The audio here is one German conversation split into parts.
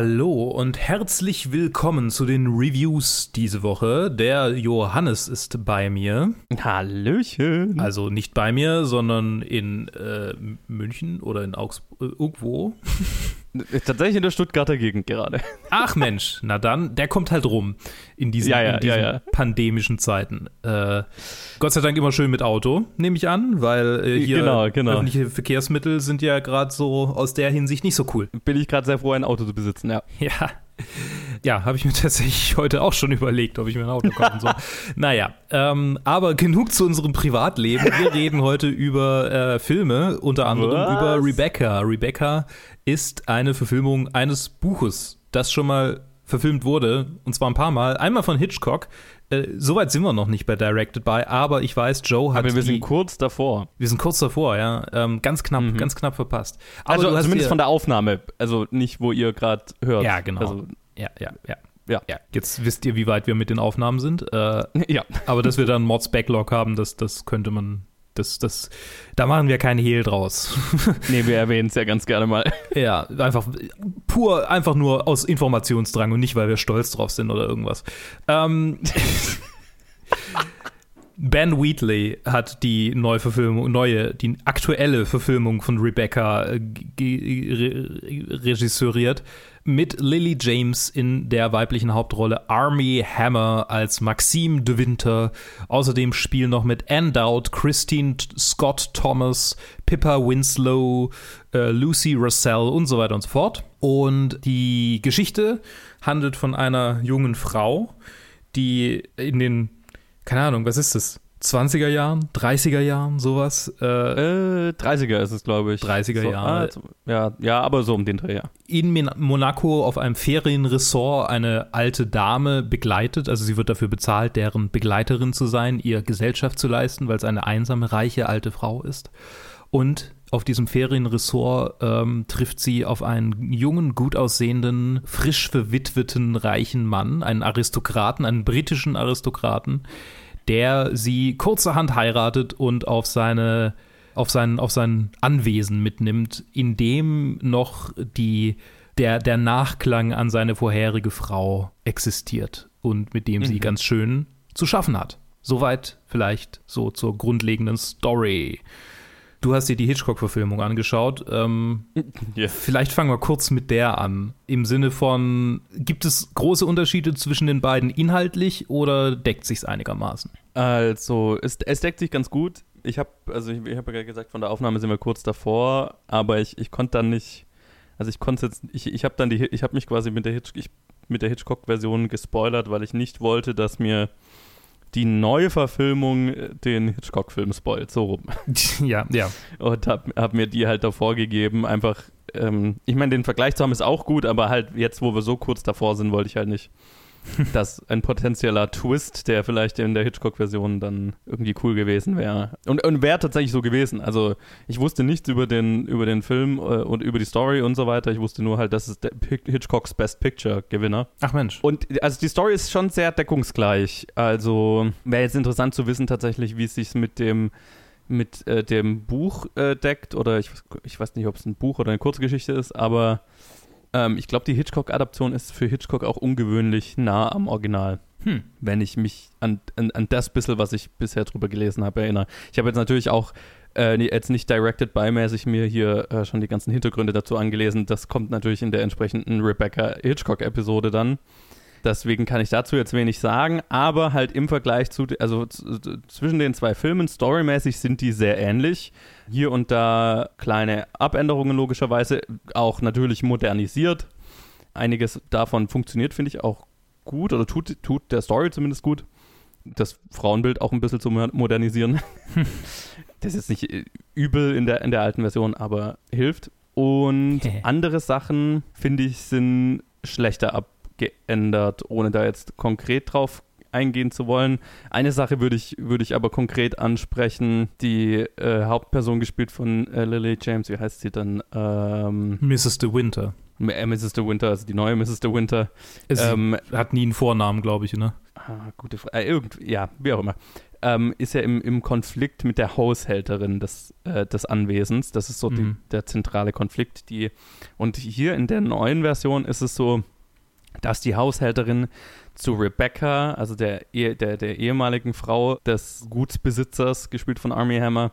Hallo und herzlich willkommen zu den Reviews diese Woche. Der Johannes ist bei mir. Hallöchen. Also nicht bei mir, sondern in äh, München oder in Augsburg, äh, irgendwo. Tatsächlich in der Stuttgarter Gegend gerade. Ach Mensch, na dann, der kommt halt rum in diesen, Ja, ja, in diesen ja, pandemischen Zeiten. Äh, Gott sei Dank immer schön mit Auto, nehme ich an, weil äh, hier Genau, genau. öffentliche Verkehrsmittel sind ja gerade so aus der Hinsicht nicht so cool. Bin ich gerade sehr froh, ein Auto zu besitzen, ja. Ja. Ja, habe ich mir tatsächlich heute auch schon überlegt, ob ich mir ein Auto kaufen soll. naja, ähm, aber genug zu unserem Privatleben. Wir reden heute über äh, Filme, unter anderem Was? über Rebecca. Rebecca ist eine Verfilmung eines Buches, das schon mal verfilmt wurde, und zwar ein paar Mal. Einmal von Hitchcock. Äh, Soweit sind wir noch nicht bei Directed By, aber ich weiß, Joe hat Aber wir die, sind kurz davor. wir sind kurz davor, ja. Ähm, ganz knapp, Mhm. ganz knapp verpasst. Aber Also zumindest dir- von der Aufnahme, also nicht, wo ihr gerade hört. Ja, genau. Also, Ja, ja, ja. Ja. ja. Jetzt wisst ihr, wie weit wir mit den Aufnahmen sind. Äh, ja. aber dass wir dann Mods Backlog haben, das, das könnte man. Das, das, da machen wir kein Hehl draus. Nee, wir erwähnen es ja ganz gerne mal. ja, einfach pur, einfach nur aus Informationsdrang und nicht, weil wir stolz drauf sind oder irgendwas. Ähm, Ben Wheatley hat die Neuverfilmung, neue, die aktuelle Verfilmung von Rebecca äh, re regisseuriert mit Lily James in der weiblichen Hauptrolle, Army Hammer als Maxime de Winter. Außerdem spielen noch mit Ann Dowd, Christine Scott Thomas, Pippa Winslow, äh, Lucy Russell und so weiter und so fort. Und die Geschichte handelt von einer jungen Frau, die in den, keine Ahnung, was ist das? 20er Jahren, 30er Jahren, sowas, äh, Äh, 30er ist es, glaube ich. 30er so, Jahre. ah, ja, ja, aber so um den Dreh, ja. in Monaco auf einem Ferienresort eine alte Dame begleitet. Also sie wird dafür bezahlt, deren Begleiterin zu sein, ihr Gesellschaft zu leisten, weil es eine einsame, reiche alte Frau ist. Und auf diesem Ferienresort ähm, trifft sie auf einen jungen, gut aussehenden, frisch verwitweten, reichen Mann, einen Aristokraten, einen britischen Aristokraten, der sie kurzerhand heiratet und auf seine auf sein, auf sein Anwesen mitnimmt, in dem noch die, der, der Nachklang an seine vorherige Frau existiert und mit dem sie Mhm. ganz schön zu schaffen hat. Soweit vielleicht so zur grundlegenden Story. Du hast dir die Hitchcock-Verfilmung angeschaut. Ähm, Ja. Vielleicht fangen wir kurz mit der an. Im Sinne von, gibt es große Unterschiede zwischen den beiden inhaltlich oder deckt sich's einigermaßen? Also, es, es deckt sich ganz gut. Ich habe, also ich, ich habe ja gerade gesagt, von der Aufnahme sind wir kurz davor, aber ich, ich konnte dann nicht, also ich konnte jetzt, ich, ich habe dann die, ich habe mich quasi mit der Hitch, ich, mit der Hitchcock-Version gespoilert, weil ich nicht wollte, dass mir die Neuverfilmung äh, den Hitchcock-Film spoilt, so rum. ja, ja. Und habe hab mir die halt davor gegeben, einfach, ähm, ich meine, den Vergleich zu haben ist auch gut, aber halt jetzt, wo wir so kurz davor sind, wollte ich halt nicht, dass ein potenzieller Twist, der vielleicht in der Hitchcock-Version dann irgendwie cool gewesen wäre. Und, und wäre tatsächlich so gewesen. Also ich wusste nichts über den, über den Film äh, und über die Story und so weiter. Ich wusste nur halt, das ist der Pic- Hitchcocks Best Picture-Gewinner. Ach Mensch. Und also die Story ist schon sehr deckungsgleich. Also wäre jetzt interessant zu wissen tatsächlich, wie es sich mit dem mit äh, dem Buch äh, deckt oder ich, ich weiß nicht, ob es ein Buch oder eine Kurzgeschichte ist, aber ähm, ich glaube, die Hitchcock-Adaption ist für Hitchcock auch ungewöhnlich nah am Original, Hm. wenn ich mich an, an, an das bisschen, was ich bisher drüber gelesen habe, erinnere. Ich habe jetzt natürlich auch äh, nee, jetzt nicht directed by-mäßig mir hier äh, schon die ganzen Hintergründe dazu angelesen. Das kommt natürlich in der entsprechenden Rebecca Hitchcock-Episode dann. Deswegen kann ich dazu jetzt wenig sagen, aber halt im Vergleich zu, also zwischen den zwei Filmen, storymäßig sind die sehr ähnlich. Hier und da kleine Abänderungen logischerweise, auch natürlich modernisiert. Einiges davon funktioniert, finde ich, auch gut oder tut, tut der Story zumindest gut. Das Frauenbild auch ein bisschen zu mo- modernisieren. das ist nicht äh, übel in der, in der alten Version, aber hilft. Und andere Sachen, finde ich, sind schlechter abgeändert, ohne da jetzt konkret drauf eingehen zu wollen. Eine Sache würde ich, würde ich aber konkret ansprechen. Die äh, Hauptperson gespielt von äh, Lily James, wie heißt sie dann? Ähm, Mrs. De Winter. äh, Mrs. De Winter, also die neue Mrs. De Winter. Sie Ähm, hat nie einen Vornamen, glaube ich, ne? Ah, gute Frage. Äh, irgend, ja, wie auch immer. ähm, ist ja im, im Konflikt mit der Haushälterin des, äh, des Anwesens. Das ist so die, Mhm. der zentrale Konflikt. Die, und hier in der neuen Version ist es so, dass die Haushälterin zu Rebecca, also der, der, der ehemaligen Frau des Gutsbesitzers, gespielt von Army Hammer,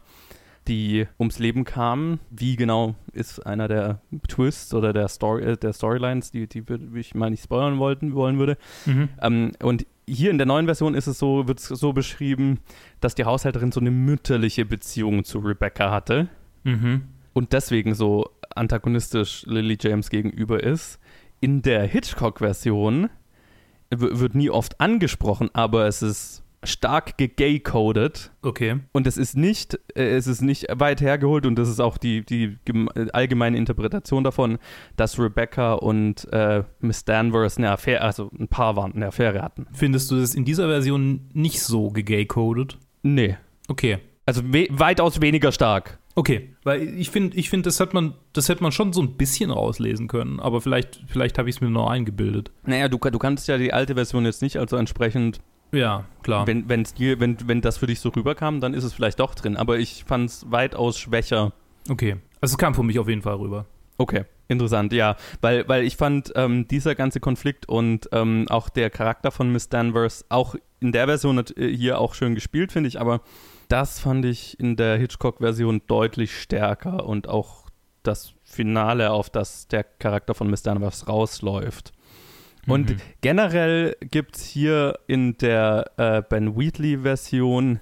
die ums Leben kam. Wie genau ist einer der Twists oder der, Story, äh, der Storylines, die, die ich mal nicht spoilern wollten, wollen würde. Mhm. Ähm, und hier in der neuen Version ist es so, wird es so beschrieben, dass die Haushälterin so eine mütterliche Beziehung zu Rebecca hatte Mhm. und deswegen so antagonistisch Lily James gegenüber ist. In der Hitchcock-Version wird nie oft angesprochen, aber es ist stark gegay-coded Okay. und es ist nicht, äh, es ist nicht weit hergeholt und das ist auch die, die gem- allgemeine Interpretation davon, dass Rebecca und äh, Miss Danvers eine Affäre, also ein Paar waren, eine Affäre hatten. Findest du das in dieser Version nicht so gegay-coded? Nee. Okay. Also we weitaus weniger stark. Okay, weil ich finde, ich finde, das hat man, das hätte man schon so ein bisschen rauslesen können, aber vielleicht, vielleicht habe ich es mir noch eingebildet. Naja, du, du kannst ja die alte Version jetzt nicht, also entsprechend, Ja, klar. wenn, wenn's dir, wenn, wenn das für dich so rüberkam, dann ist es vielleicht doch drin, aber ich fand es weitaus schwächer. Okay. Also es kam für mich auf jeden Fall rüber. Okay, interessant, ja. Weil, weil ich fand, ähm, dieser ganze Konflikt und ähm, auch der Charakter von Miss Danvers, auch in der Version hat, äh, hier auch schön gespielt, finde ich, aber das fand ich in der Hitchcock-Version deutlich stärker und auch das Finale, auf das der Charakter von Miss Danvers rausläuft. Und Mhm. generell gibt es hier in der äh, Ben Wheatley-Version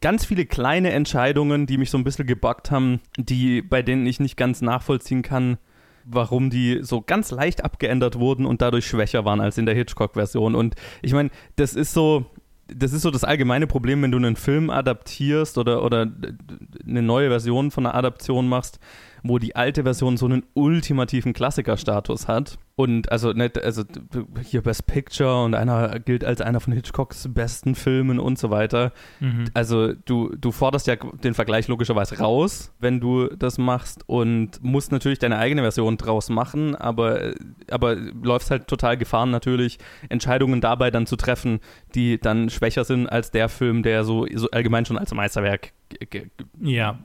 ganz viele kleine Entscheidungen, die mich so ein bisschen gebuggt haben, die, bei denen ich nicht ganz nachvollziehen kann, warum die so ganz leicht abgeändert wurden und dadurch schwächer waren als in der Hitchcock-Version. Und ich meine, das ist so. Das ist so das allgemeine Problem, wenn du einen Film adaptierst oder, oder eine neue Version von einer Adaption machst, wo die alte Version so einen ultimativen Klassikerstatus hat. Und also, nicht, also hier Best Picture und einer gilt als einer von Hitchcocks besten Filmen und so weiter. Mhm. Also du, du forderst ja den Vergleich logischerweise raus, wenn du das machst und musst natürlich deine eigene Version draus machen, aber, aber läufst halt total Gefahren natürlich, Entscheidungen dabei dann zu treffen, die dann schwächer sind als der Film, der so, so allgemein schon als Meisterwerk Ja.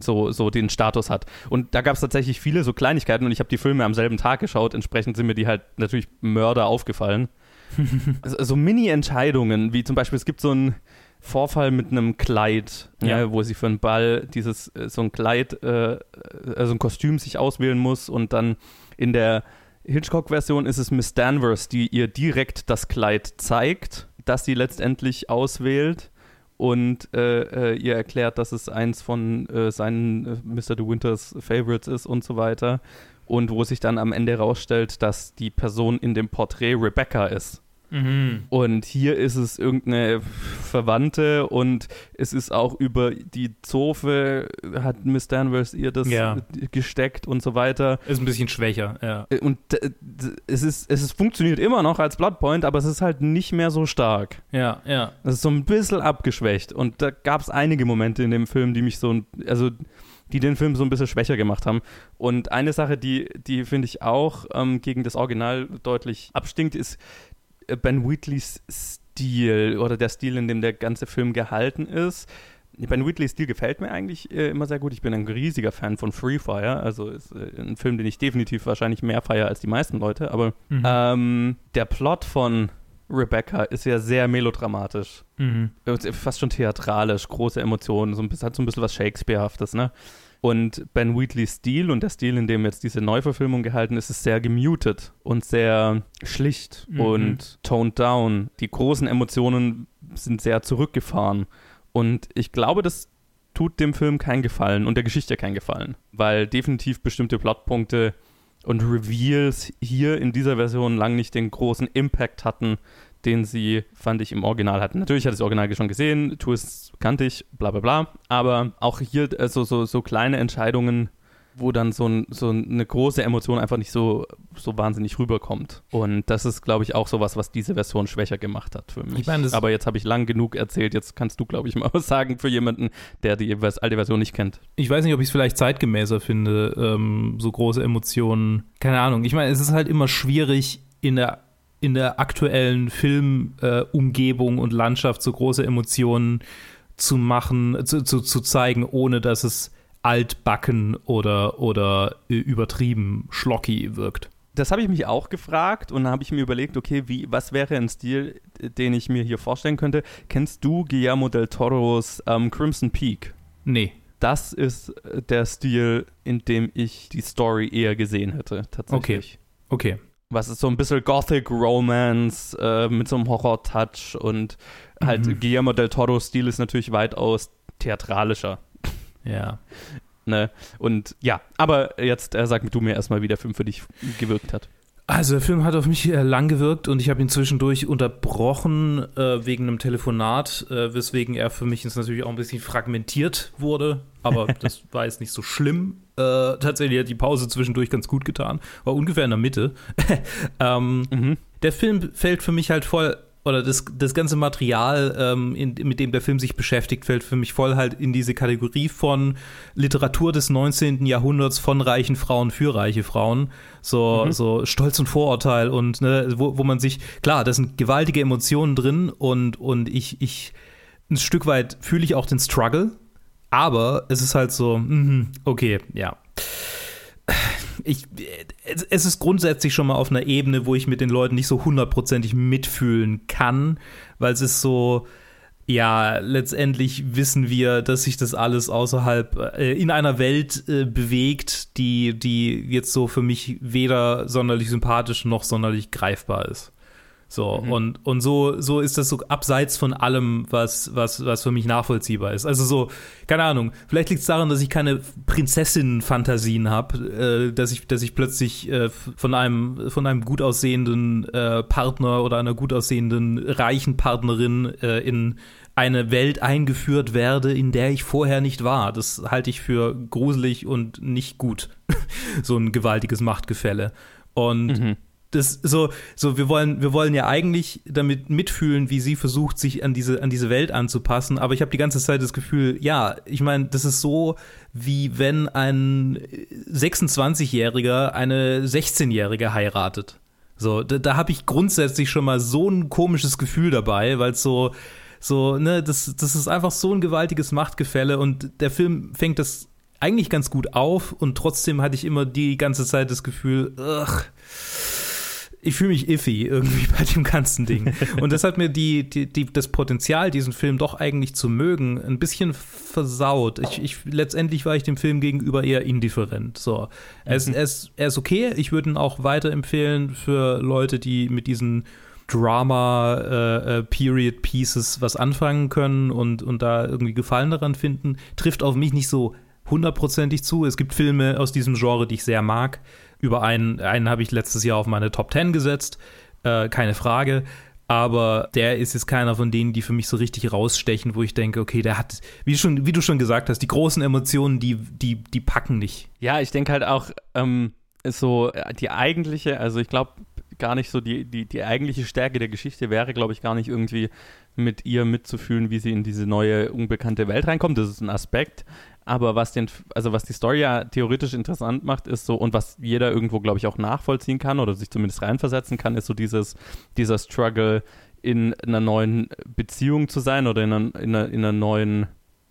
so, so den Status hat. Und da gab es tatsächlich viele so Kleinigkeiten und ich habe die Filme am selben Tag geschaut, entsprechend sind mir die halt natürlich Mörder aufgefallen. so, so Mini-Entscheidungen, wie zum Beispiel, es gibt so einen Vorfall mit einem Kleid, ja. Ja. wo sie für einen Ball dieses, äh, so ein Kleid, äh, also ein Kostüm sich auswählen muss und dann in der Hitchcock-Version ist es Miss Danvers, die ihr direkt das Kleid zeigt, das sie letztendlich auswählt und äh, äh, ihr erklärt, dass es eins von äh, seinen äh, Mr. De Winters Favorites ist und so weiter. Und wo sich dann am Ende herausstellt, dass die Person in dem Porträt Rebecca ist. Mhm. Und hier ist es irgendeine Verwandte und es ist auch über die Zofe, hat Miss Danvers ihr das Ja. gesteckt und so weiter. Ist ein bisschen schwächer, ja. Äh, Und äh, es, ist, es ist, funktioniert immer noch als Bloodpoint, aber es ist halt nicht mehr so stark. Ja, ja. Das ist so ein bisschen abgeschwächt. Und da gab es einige Momente in dem Film, die mich so, also die den Film so ein bisschen schwächer gemacht haben. Und eine Sache, die, die finde ich auch ähm, gegen das Original deutlich abstinkt, ist äh, Ben Wheatleys Stil oder der Stil, in dem der ganze Film gehalten ist. Ben Wheatleys Stil gefällt mir eigentlich äh, immer sehr gut. Ich bin ein riesiger Fan von Free Fire, also ist äh, ein Film, den ich definitiv wahrscheinlich mehr feiere als die meisten Leute. Aber Mhm. ähm, der Plot von Rebecca ist ja sehr melodramatisch. Mhm. Äh, Fast schon theatralisch, große Emotionen, so ein bisschen, hat so ein bisschen was Shakespearehaftes, ne? Und Ben Wheatleys Stil und der Stil, in dem jetzt diese Neuverfilmung gehalten ist, ist sehr gemutet und sehr schlicht Mhm. und toned down. Die großen Emotionen sind sehr zurückgefahren. Und ich glaube, das tut dem Film keinen Gefallen und der Geschichte keinen Gefallen, weil definitiv bestimmte Plotpunkte und Reveals hier in dieser Version lang nicht den großen Impact hatten, den sie, fand ich, im Original hatten. Natürlich hatte ich das Original schon gesehen, Twists kannte ich, bla bla bla, aber auch hier also so, so kleine Entscheidungen, wo dann so, ein, so eine große Emotion einfach nicht so, so wahnsinnig rüberkommt. Und das ist, glaube ich, auch sowas, was diese Version schwächer gemacht hat für mich. Ich meine, das- aber jetzt habe ich lang genug erzählt, jetzt kannst du, glaube ich, mal was sagen für jemanden, der die alte Version nicht kennt. Ich weiß nicht, ob ich es vielleicht zeitgemäßer finde, ähm, so große Emotionen. Keine Ahnung. Ich meine, es ist halt immer schwierig in der in der aktuellen Filmumgebung äh, und Landschaft so große Emotionen zu machen, zu, zu, zu zeigen, ohne dass es altbacken oder, oder äh, übertrieben schlocky wirkt. Das habe ich mich auch gefragt und dann habe ich mir überlegt, okay, wie, was wäre ein Stil, den ich mir hier vorstellen könnte? Kennst du Guillermo del Toros ähm, Crimson Peak? Nee. Das ist äh, der Stil, in dem ich die Story eher gesehen hätte, tatsächlich. Okay. Okay. Was ist so ein bisschen Gothic Romance äh, mit so einem Horror-Touch und halt mhm. Guillermo del Toros Stil ist natürlich weitaus theatralischer. Ja. Ne? Und ja, aber jetzt äh, sag du mir erstmal, wie der Film für dich gewirkt hat. Also der Film hat auf mich äh, lang gewirkt und ich habe ihn zwischendurch unterbrochen äh, wegen einem Telefonat, äh, weswegen er für mich jetzt natürlich auch ein bisschen fragmentiert wurde. Aber das war jetzt nicht so schlimm. Äh, tatsächlich hat die Pause zwischendurch ganz gut getan. War ungefähr in der Mitte. ähm, mhm. Der Film fällt für mich halt voll oder das, das ganze Material, ähm, in, mit dem der Film sich beschäftigt, fällt für mich voll halt in diese Kategorie von Literatur des 19. Jahrhunderts von reichen Frauen für reiche Frauen. So, mhm. so Stolz und Vorurteil und ne, wo, wo man sich, klar, da sind gewaltige Emotionen drin und, und ich, ich ein Stück weit fühle ich auch den Struggle, aber es ist halt so, mh, okay, ja ich, es ist grundsätzlich schon mal auf einer Ebene, wo ich mit den Leuten nicht so hundertprozentig mitfühlen kann, weil es ist so, ja, letztendlich wissen wir, dass sich das alles außerhalb äh, in einer Welt äh, bewegt, die, die jetzt so für mich weder sonderlich sympathisch noch sonderlich greifbar ist. So, mhm. und, und so, so ist das so abseits von allem, was, was, was für mich nachvollziehbar ist. Also so, keine Ahnung, vielleicht liegt es daran, dass ich keine Prinzessinnen-Fantasien habe, äh, dass, ich, dass ich plötzlich äh, von, einem, von einem gut aussehenden äh, Partner oder einer gut aussehenden reichen Partnerin äh, in eine Welt eingeführt werde, in der ich vorher nicht war. Das halte ich für gruselig und nicht gut. so ein gewaltiges Machtgefälle. Und mhm das so, so wir wollen, wir wollen ja eigentlich damit mitfühlen, wie sie versucht, sich an diese, an diese Welt anzupassen. Aber ich habe die ganze Zeit das Gefühl, ja, ich meine, das ist so, wie wenn ein 26-Jähriger eine 16-Jährige heiratet. So, da, da habe ich grundsätzlich schon mal so ein komisches Gefühl dabei, weil so, so, ne, das, das ist einfach so ein gewaltiges Machtgefälle und der Film fängt das eigentlich ganz gut auf und trotzdem hatte ich immer die ganze Zeit das Gefühl, ugh, ich fühle mich iffy irgendwie bei dem ganzen Ding. Und das hat mir die, die, die, das Potenzial, diesen Film doch eigentlich zu mögen, ein bisschen versaut. Ich, ich, letztendlich war ich dem Film gegenüber eher indifferent. So. Er, ist, mhm. er, ist, er ist okay. Ich würde ihn auch weiterempfehlen für Leute, die mit diesen Drama äh, äh, was anfangen können und, und da irgendwie Gefallen daran finden. Trifft auf mich nicht so hundertprozentig zu. Es gibt Filme aus diesem Genre, die ich sehr mag. Über einen, einen habe ich letztes Jahr auf meine Top 10 gesetzt, äh, keine Frage. Aber der ist jetzt keiner von denen, die für mich so richtig rausstechen, wo ich denke, okay, der hat, wie, schon, wie du schon gesagt hast, die großen Emotionen, die, die, die packen nicht. Ja, ich denke halt auch, ähm, so die eigentliche, also ich glaube gar nicht so, die, die, die eigentliche Stärke der Geschichte wäre, glaube ich, gar nicht irgendwie mit ihr mitzufühlen, wie sie in diese neue, unbekannte Welt reinkommt. Das ist ein Aspekt. Aber was den, also was die Story ja theoretisch interessant macht, ist so, und was jeder irgendwo, glaube ich, auch nachvollziehen kann oder sich zumindest reinversetzen kann, ist so dieses, dieser Struggle, in einer neuen Beziehung zu sein oder in einer, in einer, in einer neuen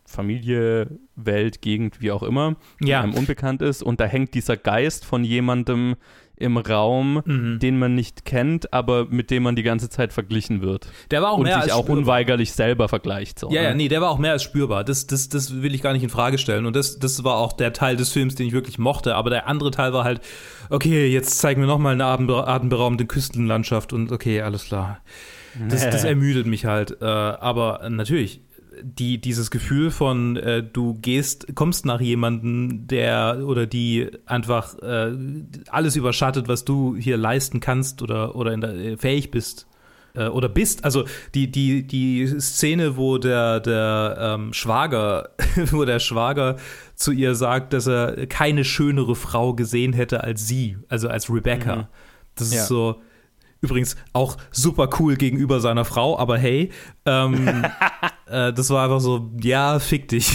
Familie, Welt, Gegend, wie auch immer, ja. die einem unbekannt ist. Und da hängt dieser Geist von jemandem, im Raum, mhm. den man nicht kennt, aber mit dem man die ganze Zeit verglichen wird. Der war auch und mehr sich als auch spürbar. unweigerlich selber vergleicht. So, ja, ne? ja, nee, der war auch mehr als spürbar. Das, das, das will ich gar nicht in Frage stellen. Und das, das war auch der Teil des Films, den ich wirklich mochte. Aber der andere Teil war halt, okay, jetzt zeigen wir nochmal eine atemberaubende Küstenlandschaft und okay, alles klar. Das, das ermüdet mich halt. Äh, aber natürlich, die, dieses Gefühl von, äh, du gehst, kommst nach jemandem, der oder die einfach äh, alles überschattet, was du hier leisten kannst oder, oder der, äh, fähig bist äh, oder bist. Also die, die, die Szene, wo der, der ähm, Schwager, wo der Schwager zu ihr sagt, dass er keine schönere Frau gesehen hätte als sie, also als Rebecca. Mhm. Das ist ja. so Übrigens auch super cool gegenüber seiner Frau, aber hey, ähm, äh, das war einfach so, ja, fick dich.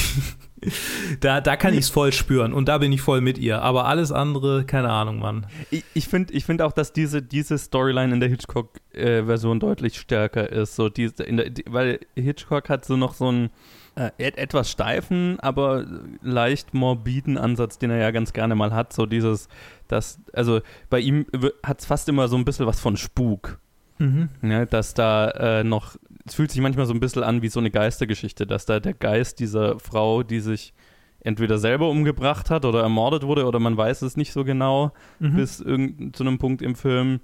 da, da kann ich es voll spüren und da bin ich voll mit ihr. Aber alles andere, keine Ahnung, Mann. Ich, ich finde ich find auch, dass diese, diese Storyline in der Hitchcock-Version deutlich stärker ist. So diese, der, die, weil Hitchcock hat so noch so einen äh, etwas steifen, aber leicht morbiden Ansatz, den er ja ganz gerne mal hat. So dieses, das, also bei ihm hat es fast immer so ein bisschen was von Spuk. Mhm. Ja, dass da äh, noch es fühlt sich manchmal so ein bisschen an wie so eine Geistergeschichte, dass da der Geist dieser Frau, die sich entweder selber umgebracht hat oder ermordet wurde oder man weiß es nicht so genau mhm. bis zu einem Punkt im Film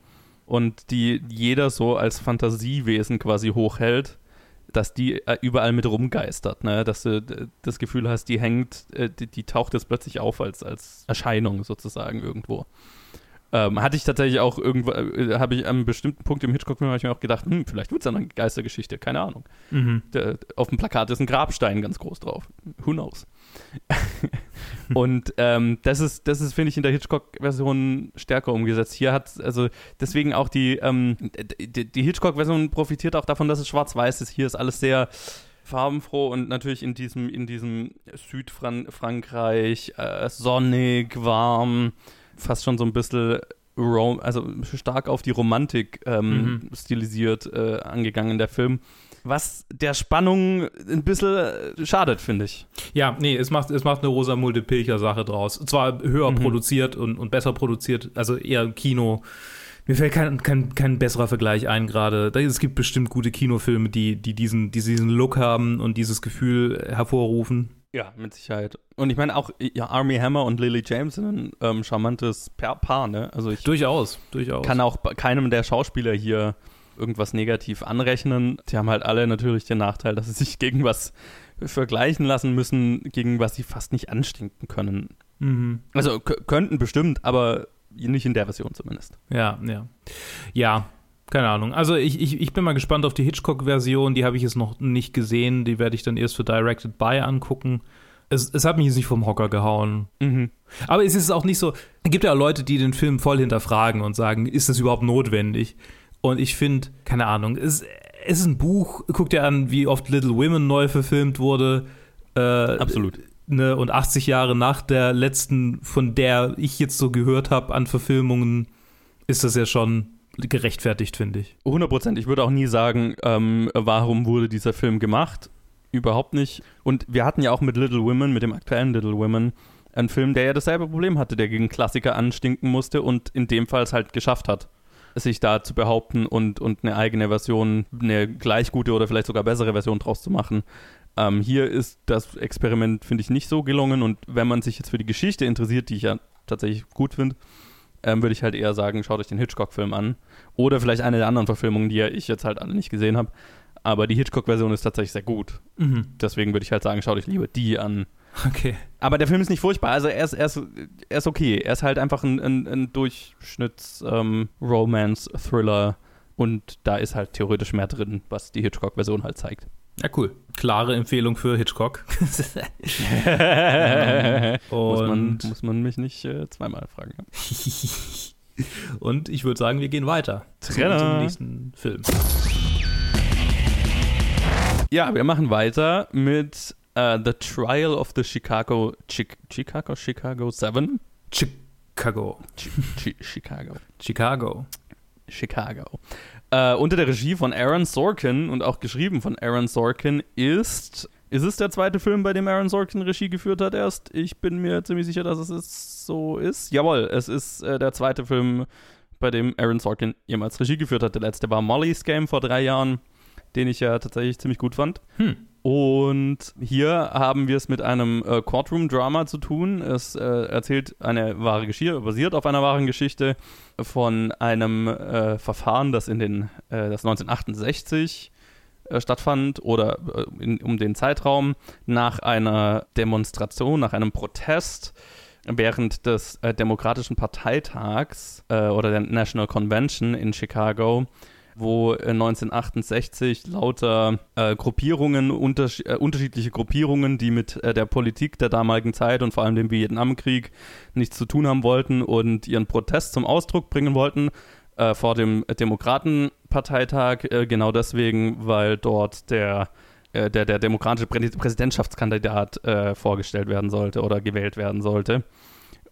und die jeder so als Fantasiewesen quasi hochhält, dass die äh, überall mit rumgeistert, ne? dass du das Gefühl hast, die hängt, äh, die, die taucht jetzt plötzlich auf als, als Erscheinung sozusagen irgendwo. Ähm, hatte ich tatsächlich auch irgendwo, äh, habe ich einem bestimmten Punkt im Hitchcock-Film ich mir auch gedacht, hm, vielleicht wird es eine Geistergeschichte, keine Ahnung. Mhm. Der, auf dem Plakat ist ein Grabstein ganz groß drauf. Who knows? und ähm, das ist, das ist, finde ich, in der Hitchcock-Version stärker umgesetzt. Hier hat also deswegen auch die, ähm, die, die Hitchcock-Version profitiert auch davon, dass es schwarz-weiß ist. Hier ist alles sehr farbenfroh und natürlich in diesem, in diesem Südfrankreich, äh, sonnig, warm fast schon so ein bisschen Rom also stark auf die Romantik ähm, mhm. stilisiert äh, angegangen, der Film. Was der Spannung ein bisschen äh, schadet, finde ich. Ja, nee, es macht, es macht eine Rosamunde Pilcher-Sache draus. Zwar höher mhm. produziert und, und besser produziert, also eher Kino. Mir fällt kein, kein, kein besserer Vergleich ein gerade. Es gibt bestimmt gute Kinofilme, die, die, diesen, die diesen Look haben und dieses Gefühl hervorrufen. Ja, mit Sicherheit. Und ich meine auch, ja, Army Hammer und Lily James sind ein ähm, charmantes Paar, ne? Also ich durchaus, durchaus. kann auch keinem der Schauspieler hier irgendwas negativ anrechnen. Die haben halt alle natürlich den Nachteil, dass sie sich gegen was vergleichen lassen müssen, gegen was sie fast nicht anstinken können. Mhm. Also könnten bestimmt, aber nicht in der Version zumindest. Ja, ja. Ja, keine Ahnung. Also ich, ich, ich bin mal gespannt auf die Hitchcock-Version. Die habe ich jetzt noch nicht gesehen. Die werde ich dann erst für Directed By angucken. Es, es hat mich jetzt nicht vom Hocker gehauen. Mhm. Aber es ist auch nicht so. Es gibt ja Leute, die den Film voll hinterfragen und sagen, ist das überhaupt notwendig? Und ich finde, keine Ahnung, es, es ist ein Buch. Guck dir an, wie oft Little Women neu verfilmt wurde. Äh, Absolut. Ne, und 80 Jahre nach der letzten, von der ich jetzt so gehört habe an Verfilmungen, ist das ja schon gerechtfertigt, finde ich. 100 Prozent. Ich würde auch nie sagen, ähm, warum wurde dieser Film gemacht. Überhaupt nicht. Und wir hatten ja auch mit Little Women, mit dem aktuellen Little Women, einen Film, der ja dasselbe Problem hatte, der gegen Klassiker anstinken musste und in dem Fall es halt geschafft hat, sich da zu behaupten und, und eine eigene Version, eine gleich gute oder vielleicht sogar bessere Version draus zu machen. Ähm, hier ist das Experiment, finde ich, nicht so gelungen und wenn man sich jetzt für die Geschichte interessiert, die ich ja tatsächlich gut finde, ähm, würde ich halt eher sagen, schaut euch den Hitchcock-Film an. Oder vielleicht eine der anderen Verfilmungen, die ja ich jetzt halt alle nicht gesehen habe. Aber die Hitchcock-Version ist tatsächlich sehr gut. Mhm. Deswegen würde ich halt sagen, schaut euch lieber die an. Okay. Aber der Film ist nicht furchtbar. Also er ist, er ist, er ist okay. Er ist halt einfach ein, ein, ein Durchschnitts-Romance-Thriller. Ähm, und da ist halt theoretisch mehr drin, was die Hitchcock-Version halt zeigt. Ja, cool. Klare Empfehlung für Hitchcock. muss, man, muss man mich nicht äh, zweimal fragen. Und ich würde sagen, wir gehen weiter Trainer. zum nächsten Film. Ja, wir machen weiter mit uh, The Trial of the Chicago Chi Chicago Chicago 7. Chicago. Ch Ch Chicago. Chicago. Chicago. Äh, unter der Regie von Aaron Sorkin und auch geschrieben von Aaron Sorkin ist. Ist es der zweite Film, bei dem Aaron Sorkin Regie geführt hat erst? Ich bin mir ziemlich sicher, dass es so ist. Jawohl, es ist äh, der zweite Film, bei dem Aaron Sorkin jemals Regie geführt hat. Der letzte war Molly's Game vor drei Jahren, den ich ja tatsächlich ziemlich gut fand. Hm. Und hier haben wir es mit einem äh, Courtroom-Drama zu tun. Es äh, erzählt eine wahre Geschichte, basiert auf einer wahren Geschichte von einem äh, Verfahren, das in den äh, das 1968 äh, stattfand oder äh, in, um den Zeitraum nach einer Demonstration, nach einem Protest während des Demokratischen Parteitags oder der National Convention in Chicago wo 1968 lauter äh, Gruppierungen, unters äh, unterschiedliche Gruppierungen, die mit äh, der Politik der damaligen Zeit und vor allem dem Vietnamkrieg nichts zu tun haben wollten und ihren Protest zum Ausdruck bringen wollten äh, vor dem Demokratenparteitag, äh, genau deswegen, weil dort der äh, der, der demokratische Prä Präsidentschaftskandidat äh, vorgestellt werden sollte oder gewählt werden sollte.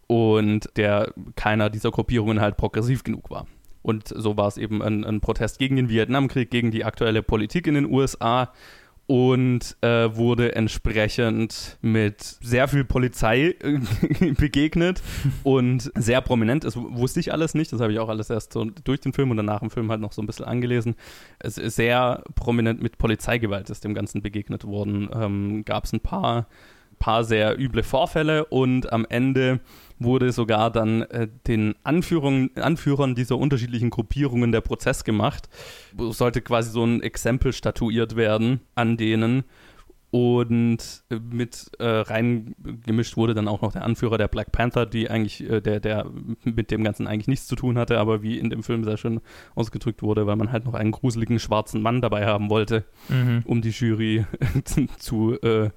Und der keiner dieser Gruppierungen halt progressiv genug war. Und so war es eben ein, ein Protest gegen den Vietnamkrieg, gegen die aktuelle Politik in den USA und äh, wurde entsprechend mit sehr viel Polizei äh, begegnet und sehr prominent. Das wusste ich alles nicht, das habe ich auch alles erst so durch den Film und danach im Film halt noch so ein bisschen angelesen. Es ist sehr prominent mit Polizeigewalt ist dem Ganzen begegnet worden. Ähm, Gab es ein paar, paar sehr üble Vorfälle und am Ende wurde sogar dann äh, den Anführern, Anführern dieser unterschiedlichen Gruppierungen der Prozess gemacht. Sollte quasi so ein Exempel statuiert werden an denen. Und äh, mit äh, reingemischt wurde dann auch noch der Anführer der Black Panther, die eigentlich, äh, der, der mit dem Ganzen eigentlich nichts zu tun hatte, aber wie in dem Film sehr schön ausgedrückt wurde, weil man halt noch einen gruseligen schwarzen Mann dabei haben wollte, mhm. um die Jury zu äh,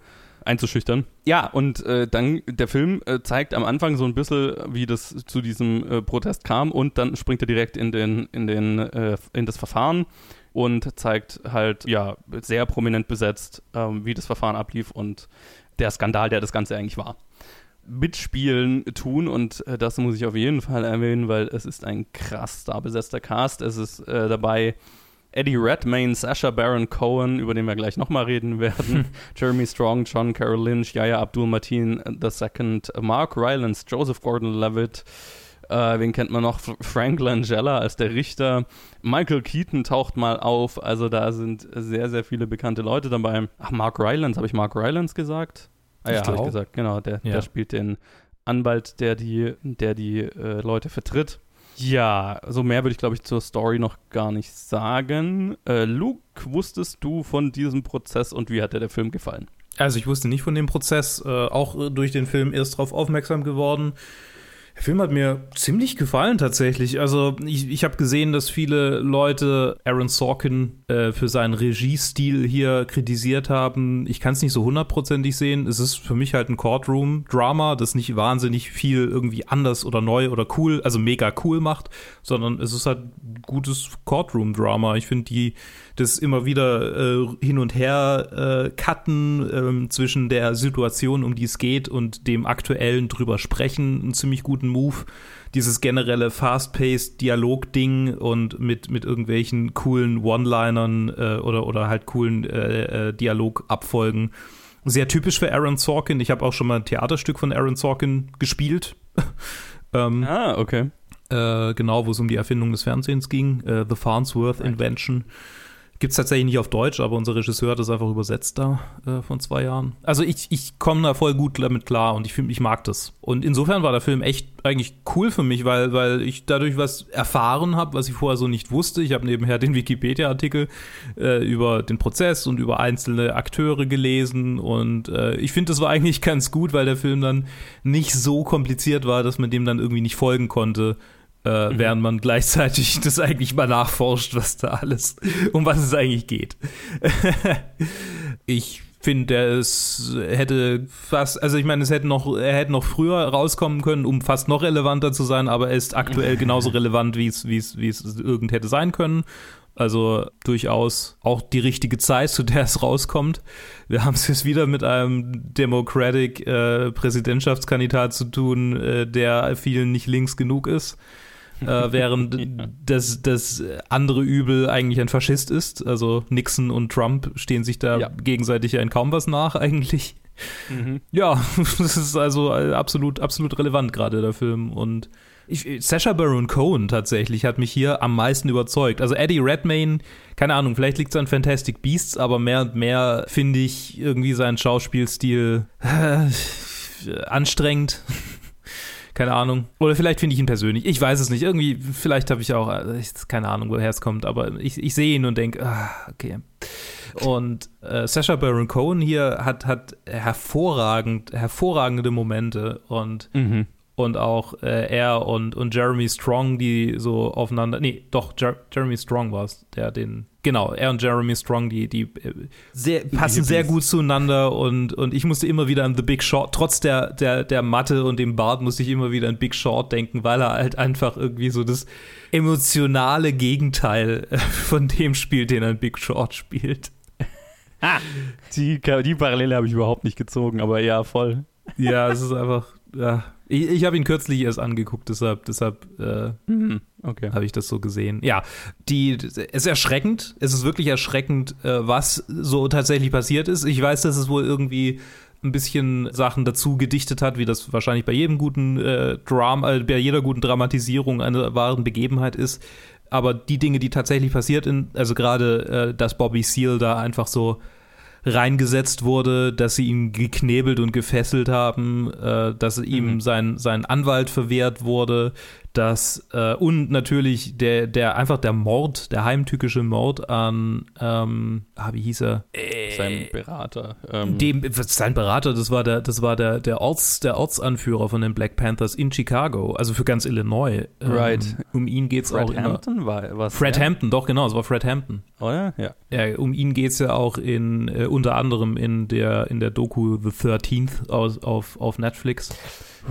einzuschüchtern. Ja, und äh, dann der Film äh, zeigt am Anfang so ein bisschen, wie das zu diesem äh, Protest kam und dann springt er direkt in den, in den, äh, in das Verfahren und zeigt halt, ja, sehr prominent besetzt, ähm, wie das Verfahren ablief und der Skandal, der das Ganze eigentlich war. Mitspielen tun und äh, das muss ich auf jeden Fall erwähnen, weil es ist ein krass da besetzter Cast. Es ist äh, dabei Eddie Redmayne, Sasha Baron Cohen, über den wir gleich nochmal reden werden, Jeremy Strong, John Carroll Lynch, Yaya Abdul Martin II, Mark Rylance, Joseph Gordon-Levitt, äh, wen kennt man noch? Frank Langella als der Richter. Michael Keaton taucht mal auf. Also da sind sehr, sehr viele bekannte Leute dabei. Ach, Mark Rylance, habe ich Mark Rylance gesagt? Ah ja, habe ich gesagt, genau. Der, ja. der spielt den Anwalt, der die, der die äh, Leute vertritt. Ja, so mehr würde ich, glaube ich, zur Story noch gar nicht sagen. Äh, Luke, wusstest du von diesem Prozess und wie hat dir der Film gefallen? Also ich wusste nicht von dem Prozess, äh, auch durch den Film erst darauf aufmerksam geworden. Der Film hat mir ziemlich gefallen tatsächlich. Also ich, ich habe gesehen, dass viele Leute Aaron Sorkin äh, für seinen Regiestil hier kritisiert haben. Ich kann es nicht so hundertprozentig sehen. Es ist für mich halt ein Courtroom-Drama, das nicht wahnsinnig viel irgendwie anders oder neu oder cool, also mega cool macht, sondern es ist halt gutes Courtroom-Drama. Ich finde die das immer wieder äh, hin und her äh, cutten äh, zwischen der Situation, um die es geht und dem aktuellen drüber sprechen, einen ziemlich guten Move. Dieses generelle fast-paced Dialog-Ding und mit, mit irgendwelchen coolen One-Linern äh, oder, oder halt coolen äh, äh, Dialogabfolgen. Sehr typisch für Aaron Sorkin. Ich habe auch schon mal ein Theaterstück von Aaron Sorkin gespielt. ähm, ah, okay. Äh, genau, wo es um die Erfindung des Fernsehens ging, äh, The Farnsworth Invention. Gibt es tatsächlich nicht auf Deutsch, aber unser Regisseur hat es einfach übersetzt da äh, von zwei Jahren. Also ich, ich komme da voll gut damit klar und ich, find, ich mag das. Und insofern war der Film echt eigentlich cool für mich, weil, weil ich dadurch was erfahren habe, was ich vorher so nicht wusste. Ich habe nebenher den Wikipedia-Artikel äh, über den Prozess und über einzelne Akteure gelesen und äh, ich finde, das war eigentlich ganz gut, weil der Film dann nicht so kompliziert war, dass man dem dann irgendwie nicht folgen konnte äh, mhm. während man gleichzeitig das eigentlich mal nachforscht, was da alles, um was es eigentlich geht. ich finde, es hätte fast, also ich meine, es hätte noch, er hätte noch früher rauskommen können, um fast noch relevanter zu sein, aber er ist aktuell genauso relevant, wie es, wie es, wie es irgend hätte sein können. Also durchaus auch die richtige Zeit, zu der es rauskommt. Wir haben es jetzt wieder mit einem Democratic äh, Präsidentschaftskandidat zu tun, äh, der vielen nicht links genug ist äh, während ja. das, das andere Übel eigentlich ein Faschist ist. Also Nixon und Trump stehen sich da ja. gegenseitig ja in kaum was nach eigentlich. Mhm. Ja, das ist also absolut, absolut relevant gerade der Film und ich, Sasha Baron Cohen tatsächlich hat mich hier am meisten überzeugt. Also Eddie Redmayne, keine Ahnung, vielleicht liegt es an Fantastic Beasts, aber mehr und mehr finde ich irgendwie seinen Schauspielstil äh, anstrengend keine Ahnung. Oder vielleicht finde ich ihn persönlich. Ich weiß es nicht. Irgendwie, vielleicht habe ich auch, äh, keine Ahnung, woher es kommt, aber ich, ich sehe ihn und denke, ah, okay. Und äh, Sasha Baron Cohen hier hat, hat hervorragend, hervorragende Momente und mhm und auch äh, er und, und Jeremy Strong, die so aufeinander, nee, doch, Jer Jeremy Strong war es, der den, genau, er und Jeremy Strong, die, die äh, sehr, passen sehr gut zueinander und, und ich musste immer wieder an The Big Short, trotz der, der, der Matte und dem Bart musste ich immer wieder an Big Short denken, weil er halt einfach irgendwie so das emotionale Gegenteil äh, von dem spielt, den ein Big Short spielt. die, die Parallele habe ich überhaupt nicht gezogen, aber ja, voll. Ja, es ist einfach, ja. Ich, ich habe ihn kürzlich erst angeguckt, deshalb, deshalb äh, Mhm, okay. habe ich das so gesehen. Ja, die, es ist erschreckend. Es ist wirklich erschreckend, äh, was so tatsächlich passiert ist. Ich weiß, dass es wohl irgendwie ein bisschen Sachen dazu gedichtet hat, wie das wahrscheinlich bei jedem guten äh, Drama, äh, bei jeder guten Dramatisierung einer wahren Begebenheit ist. Aber die Dinge, die tatsächlich passiert in, also gerade, äh, dass Bobby Seale da einfach so reingesetzt wurde, dass sie ihn geknebelt und gefesselt haben, äh, dass ihm Mhm. sein, sein Anwalt verwehrt wurde, dass äh, und natürlich der, der einfach der Mord, der heimtückische Mord an ähm, ah, wie hieß er? Sein Berater. Ähm, Dem, sein Berater, das war der, das war der, der Orts, der Ortsanführer von den Black Panthers in Chicago, also für ganz Illinois. Ähm, Right. Um ihn geht's auch Fred immer. Hampton war was? Fred ja? Hampton, doch genau, es war Fred Hampton. Oder? Ja. Ja, um ihn geht's ja auch in äh, unter anderem in der in der Doku The 13th aus, auf, auf Netflix,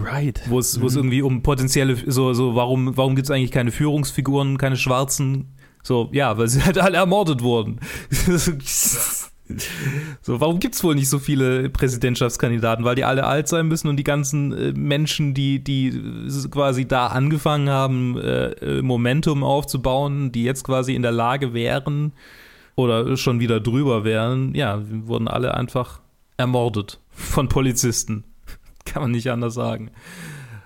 Right. wo es wo es irgendwie um potenzielle so so warum warum gibt's eigentlich keine Führungsfiguren, keine Schwarzen? So ja, weil sie halt alle ermordet wurden. So, warum gibt's wohl nicht so viele Präsidentschaftskandidaten? Weil die alle alt sein müssen und die ganzen äh, Menschen, die, die quasi da angefangen haben, äh, äh, Momentum aufzubauen, die jetzt quasi in der Lage wären oder schon wieder drüber wären, ja, wurden alle einfach ermordet von Polizisten. Kann man nicht anders sagen.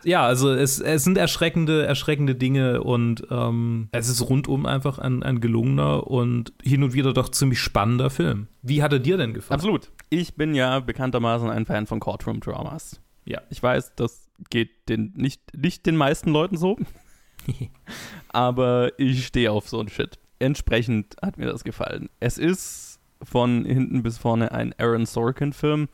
Ja, also es, es sind erschreckende, erschreckende Dinge und ähm, es ist rundum einfach ein, ein gelungener und hin und wieder doch ziemlich spannender Film. Wie hat er dir denn gefallen? Absolut. Ich bin ja bekanntermaßen ein Fan von Courtroom Dramas. Ja. Ich weiß, das geht den, nicht, nicht den meisten Leuten so, aber ich stehe auf so ein Shit. Entsprechend hat mir das gefallen. Es ist von hinten bis vorne ein Aaron Sorkin-Film.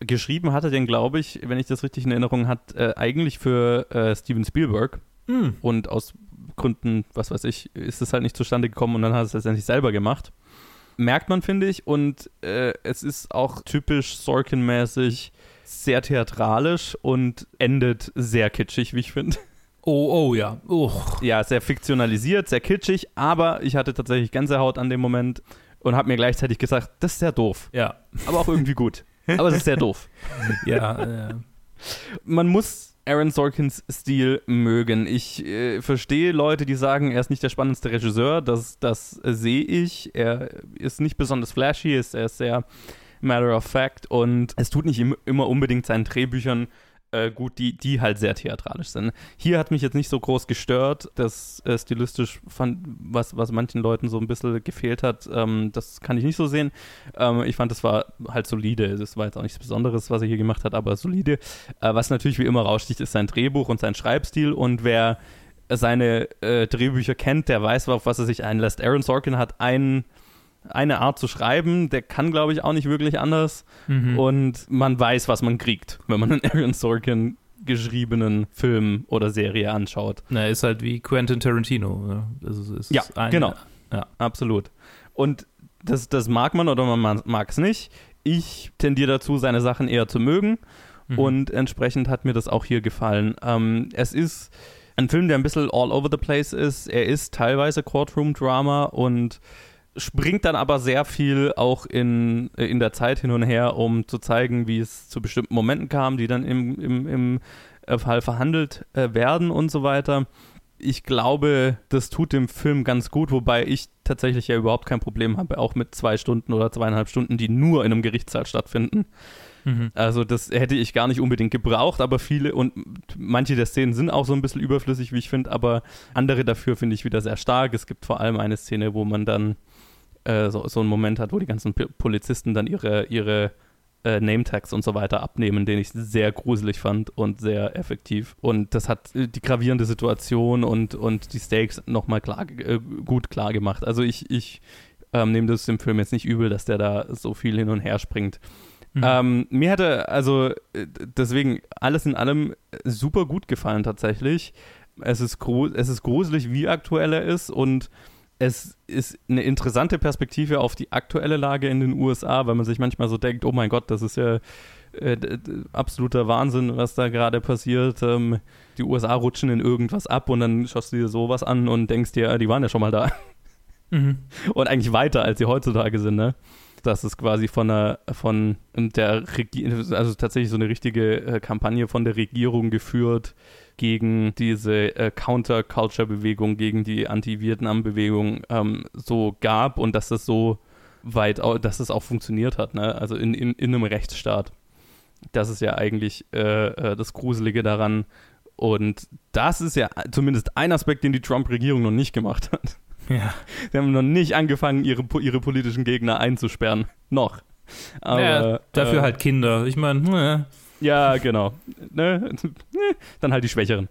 Geschrieben hat er den, glaube ich, wenn ich das richtig in Erinnerung hat, äh, eigentlich für äh, Steven Spielberg. Hm. Und aus Gründen, was weiß ich, ist es halt nicht zustande gekommen und dann hat er es letztendlich selber gemacht. Merkt man, finde ich. Und äh, es ist auch typisch Sorkin-mäßig sehr theatralisch und endet sehr kitschig, wie ich finde. Oh, oh ja. Oh. Ja, sehr fiktionalisiert, sehr kitschig, aber ich hatte tatsächlich Gänsehaut an dem Moment und habe mir gleichzeitig gesagt, das ist sehr doof, Ja. aber auch irgendwie gut. Aber es ist sehr doof. Ja, äh, man muss Aaron Sorkins Stil mögen. Ich äh, verstehe Leute, die sagen, er ist nicht der spannendste Regisseur. Das, das äh, sehe ich. Er ist nicht besonders flashy, ist, er ist sehr matter of fact und es tut nicht im, immer unbedingt seinen Drehbüchern äh, gut, die, die halt sehr theatralisch sind. Hier hat mich jetzt nicht so groß gestört, dass äh, stilistisch fand, was, was manchen Leuten so ein bisschen gefehlt hat, ähm, das kann ich nicht so sehen. Ähm, ich fand, das war halt solide. Das war jetzt auch nichts Besonderes, was er hier gemacht hat, aber solide. Äh, was natürlich wie immer raussticht, ist sein Drehbuch und sein Schreibstil und wer seine äh, Drehbücher kennt, der weiß, auf was er sich einlässt. Aaron Sorkin hat ein, eine Art zu schreiben, der kann, glaube ich, auch nicht wirklich anders. mhm. Und man weiß, was man kriegt, wenn man einen Aaron Sorkin geschriebenen Film oder Serie anschaut. Na, ist halt wie Quentin Tarantino. Ja, also es ist Ja, ein- genau. Ja. Absolut. Und das, das mag man oder man mag es nicht. Ich tendiere dazu, seine Sachen eher zu mögen. Mhm. Und entsprechend hat mir das auch hier gefallen. Ähm, es ist ein Film, der ein bisschen all over the place ist. Er ist teilweise Courtroom-Drama und springt dann aber sehr viel auch in, in der Zeit hin und her, um zu zeigen, wie es zu bestimmten Momenten kam, die dann im, im, im äh, Fall verhandelt äh, werden und so weiter. Ich glaube, das tut dem Film ganz gut, wobei ich tatsächlich ja überhaupt kein Problem habe, auch mit zwei Stunden oder zweieinhalb Stunden, die nur in einem Gerichtssaal stattfinden. Mhm. Also das hätte ich gar nicht unbedingt gebraucht, aber viele und manche der Szenen sind auch so ein bisschen überflüssig, wie ich finde, aber andere dafür finde ich wieder sehr stark. Es gibt vor allem eine Szene, wo man dann äh, so, so einen Moment hat, wo die ganzen P Polizisten dann ihre, ihre äh, Name-Tags und so weiter abnehmen, den ich sehr gruselig fand und sehr effektiv. Und das hat äh, die gravierende Situation und, und die Stakes nochmal klar, äh, gut klar gemacht. Also ich, ich ähm, nehme das dem Film jetzt nicht übel, dass der da so viel hin und her springt. Mhm. Ähm, mir hatte also äh, deswegen alles in allem super gut gefallen tatsächlich. Es ist, es ist gruselig, wie aktuell er ist und es ist eine interessante Perspektive auf die aktuelle Lage in den USA, weil man sich manchmal so denkt, oh mein Gott, das ist ja äh, absoluter Wahnsinn, was da gerade passiert. Ähm, die USA rutschen in irgendwas ab und dann schaust du dir sowas an und denkst dir, ah, die waren ja schon mal da Mhm. und eigentlich weiter, als sie heutzutage sind, ne? dass es quasi von der, von der Regierung, also tatsächlich so eine richtige äh, Kampagne von der Regierung geführt gegen diese äh, Counter-Culture-Bewegung, gegen die Anti-Vietnam-Bewegung ähm, so gab und dass das so weit, dass das auch funktioniert hat, ne? also in, in, in einem Rechtsstaat. Das ist ja eigentlich äh, äh, das Gruselige daran. Und das ist ja zumindest ein Aspekt, den die Trump-Regierung noch nicht gemacht hat. Ja. Sie haben noch nicht angefangen, ihre, ihre politischen Gegner einzusperren. Noch. Aber, ja, dafür äh, halt Kinder. Ich meine, ne. Ja, genau. Ne? Dann halt die Schwächeren.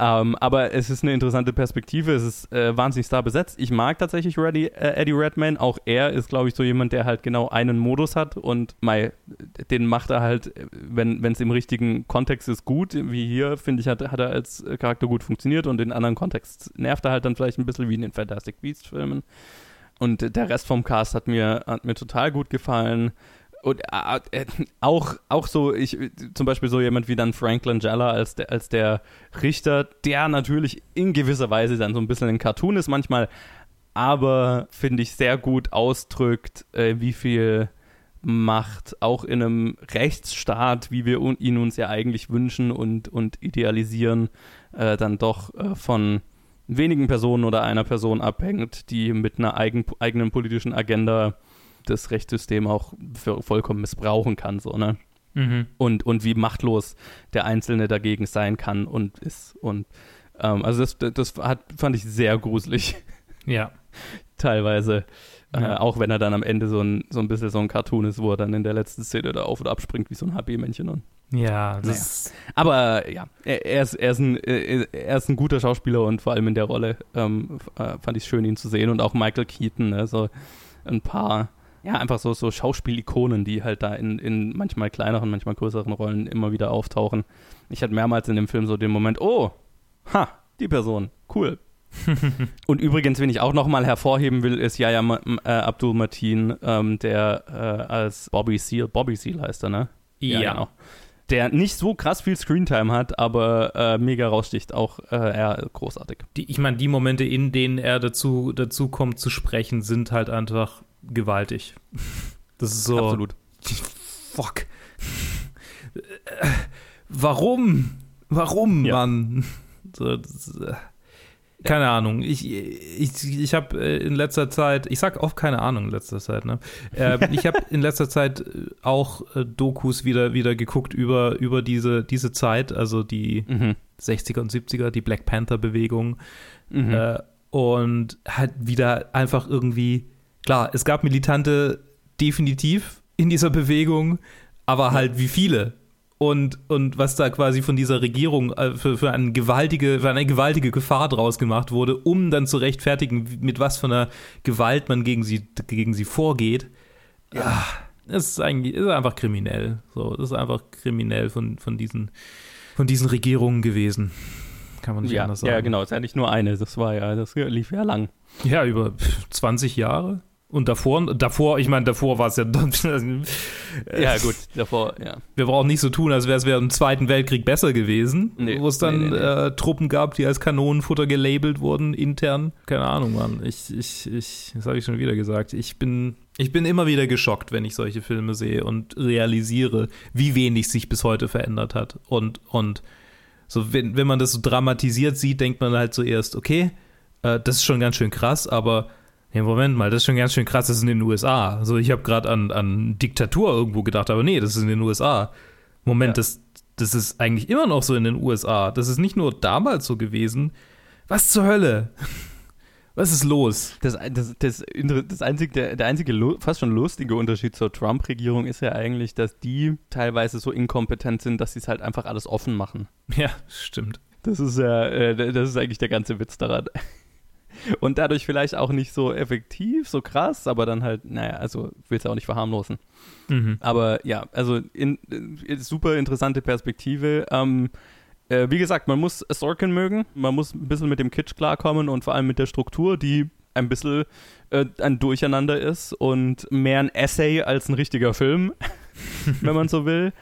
Ähm, aber es ist eine interessante Perspektive. Es ist äh, wahnsinnig star besetzt. Ich mag tatsächlich Reddy, äh, Eddie Redman. Auch er ist, glaube ich, so jemand, der halt genau einen Modus hat und mei, den macht er halt, wenn es im richtigen Kontext ist, gut. Wie hier, finde ich, hat, hat er als Charakter gut funktioniert und in anderen Kontext nervt er halt dann vielleicht ein bisschen wie in den Fantastic Beasts-Filmen. Und der Rest vom Cast hat mir, hat mir total gut gefallen und äh, äh, auch, auch so, ich, zum Beispiel so jemand wie dann Franklin Jella als der, als der Richter, der natürlich in gewisser Weise dann so ein bisschen ein Cartoon ist manchmal, aber finde ich sehr gut ausdrückt, äh, wie viel Macht auch in einem Rechtsstaat, wie wir ihn uns ja eigentlich wünschen und, und idealisieren, äh, dann doch äh, von wenigen Personen oder einer Person abhängt, die mit einer eigen, eigenen politischen Agenda das Rechtssystem auch für vollkommen missbrauchen kann, so, ne? Mhm. Und, und wie machtlos der Einzelne dagegen sein kann und ist. Und ähm, also das, das hat, fand ich sehr gruselig. Ja. Teilweise. Äh, ja. Äh, auch wenn er dann am Ende so ein, so ein bisschen so ein Cartoon ist, wo er dann in der letzten Szene da auf und abspringt wie so ein HB-Männchen. Und ja, das naja. Aber ja, er, er, ist, er, ist ein, er ist ein guter Schauspieler und vor allem in der Rolle ähm, äh, fand ich es schön, ihn zu sehen. Und auch Michael Keaton, also ein paar ja, einfach so, so Schauspielikonen, die halt da in, in manchmal kleineren, manchmal größeren Rollen immer wieder auftauchen. Ich hatte mehrmals in dem Film so den Moment, oh, ha, die Person, cool. und übrigens, wen ich auch nochmal hervorheben will, ist Yaya äh, Abdul Mateen, ähm, der äh, als Bobby Seal, Bobby Seal heißt er, ne? Ja, ja genau. Der nicht so krass viel Screentime hat, aber äh, mega raussticht. Auch äh, er großartig. Die, ich meine, die Momente, in denen er dazu, dazu kommt zu sprechen, sind halt einfach gewaltig. Das ist so. Absolut. Fuck. Warum? Warum, ja. Mann? So, das, äh, keine. Ahnung. Ich, ich, ich habe äh, in letzter Zeit, ich sag oft keine Ahnung in letzter Zeit, ne? Äh, ich habe in letzter Zeit auch äh, Dokus wieder, wieder geguckt über, über diese, diese Zeit, also die mhm. 60er und 70er, die Black Panther-Bewegung. Mhm. Äh, und halt wieder einfach irgendwie Klar, es gab Militante definitiv in dieser Bewegung, aber halt wie viele? Und, und was da quasi von dieser Regierung äh, für, für, eine gewaltige, für eine gewaltige Gefahr draus gemacht wurde, um dann zu rechtfertigen, mit was für einer Gewalt man gegen sie, gegen sie vorgeht. Ja, das ist eigentlich ist einfach kriminell. So, das ist einfach kriminell von, von, diesen, von diesen Regierungen gewesen. Kann man nicht ja, anders sagen. Ja, genau, es ist ja nicht nur eine, das war ja, das lief ja lang. Ja, über 20 Jahre. Und davor, davor, ich meine, davor war es ja. ja, gut, davor, ja. Wir brauchen nicht so tun, als wäre es im Zweiten Weltkrieg besser gewesen, nee, wo es dann nee, nee, äh, Truppen gab, die als Kanonenfutter gelabelt wurden, intern. Keine Ahnung, Mann. Ich, ich, ich, das habe ich schon wieder gesagt. Ich bin, ich bin immer wieder geschockt, wenn ich solche Filme sehe und realisiere, wie wenig sich bis heute verändert hat. Und, und so, wenn, wenn man das so dramatisiert sieht, denkt man halt zuerst, okay, äh, das ist schon ganz schön krass, aber Nee, Moment mal, das ist schon ganz schön krass, das ist in den USA. Also ich habe gerade an, an Diktatur irgendwo gedacht, aber nee, das ist in den USA. Moment, ja. das, das ist eigentlich immer noch so in den USA. Das ist nicht nur damals so gewesen. Was zur Hölle? Was ist los? Das, das, das, das einzige, der, der einzige fast schon lustige Unterschied zur Trump-Regierung ist ja eigentlich, dass die teilweise so inkompetent sind, dass sie es halt einfach alles offen machen. Ja, stimmt. Das ist ja, äh, das ist eigentlich der ganze Witz daran und dadurch vielleicht auch nicht so effektiv, so krass, aber dann halt, naja, also will es auch nicht verharmlosen. Mhm. Aber ja, also in, in, äh, super interessante Perspektive. Ähm, äh, wie gesagt, man muss Sorkin mögen, man muss ein bisschen mit dem Kitsch klarkommen und vor allem mit der Struktur, die ein bisschen äh, ein Durcheinander ist und mehr ein Essay als ein richtiger Film, wenn man so will.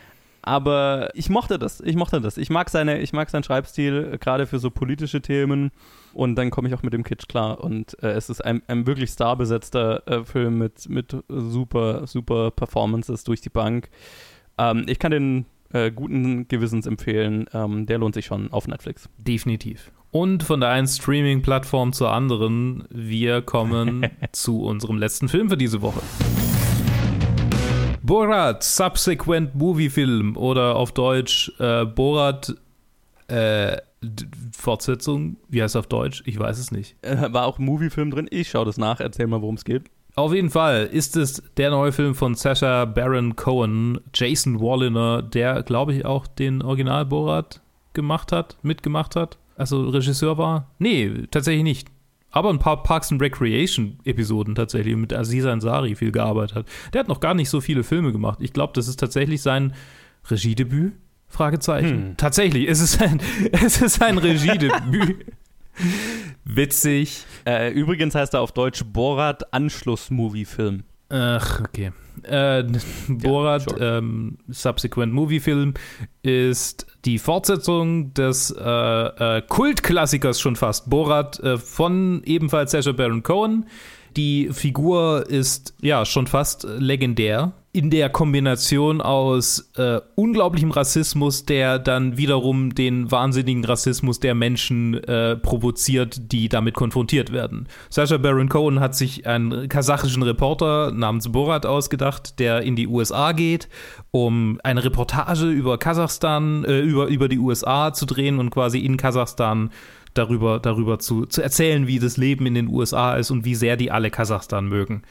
Aber ich mochte das. Ich mochte das. Ich mag seine, ich mag seinen Schreibstil, äh, gerade für so politische Themen. Und dann komme ich auch mit dem Kitsch klar. Und äh, es ist ein, ein wirklich starbesetzter äh, Film mit, mit super, super Performances durch die Bank. Ähm, ich kann den äh, guten Gewissens empfehlen. Ähm, der lohnt sich schon auf Netflix. Definitiv. Und von der einen Streaming-Plattform zur anderen, wir kommen zu unserem letzten Film für diese Woche. Borat Subsequent Movie Film oder auf Deutsch äh, Borat äh, Fortsetzung. Wie heißt es auf Deutsch? Ich weiß es nicht. Äh, war auch ein Movie-Film drin. Ich schaue das nach. Erzähl mal, worum es geht. Auf jeden Fall ist es der neue Film von Sacha Baron Cohen, Jason Walliner, der, glaube ich, auch den Original Borat gemacht hat, mitgemacht hat. Also Regisseur war. Nee, tatsächlich nicht. Aber ein paar Parks and Recreation Episoden tatsächlich mit Aziz Ansari viel gearbeitet hat. Der hat noch gar nicht so viele Filme gemacht. Ich glaube, das ist tatsächlich sein Regiedebüt. Fragezeichen. Hm. Tatsächlich, es ist ein, es ist ein Regiedebüt. Witzig. Äh, übrigens heißt er auf Deutsch Borat Anschluss-Movie-Film. Ach, okay. Äh, Borat ja, sure. ähm, Subsequent Movie Film ist die Fortsetzung des äh, äh, Kultklassikers schon fast. Borat äh, von ebenfalls Sacha Baron Cohen. Die Figur ist ja schon fast legendär in der Kombination aus äh, unglaublichem Rassismus, der dann wiederum den wahnsinnigen Rassismus der Menschen äh, provoziert, die damit konfrontiert werden. Sascha Baron Cohen hat sich einen kasachischen Reporter namens Borat ausgedacht, der in die USA geht, um eine Reportage über Kasachstan, äh, über, über die USA zu drehen und quasi in Kasachstan darüber, darüber zu, zu erzählen, wie das Leben in den USA ist und wie sehr die alle Kasachstan mögen.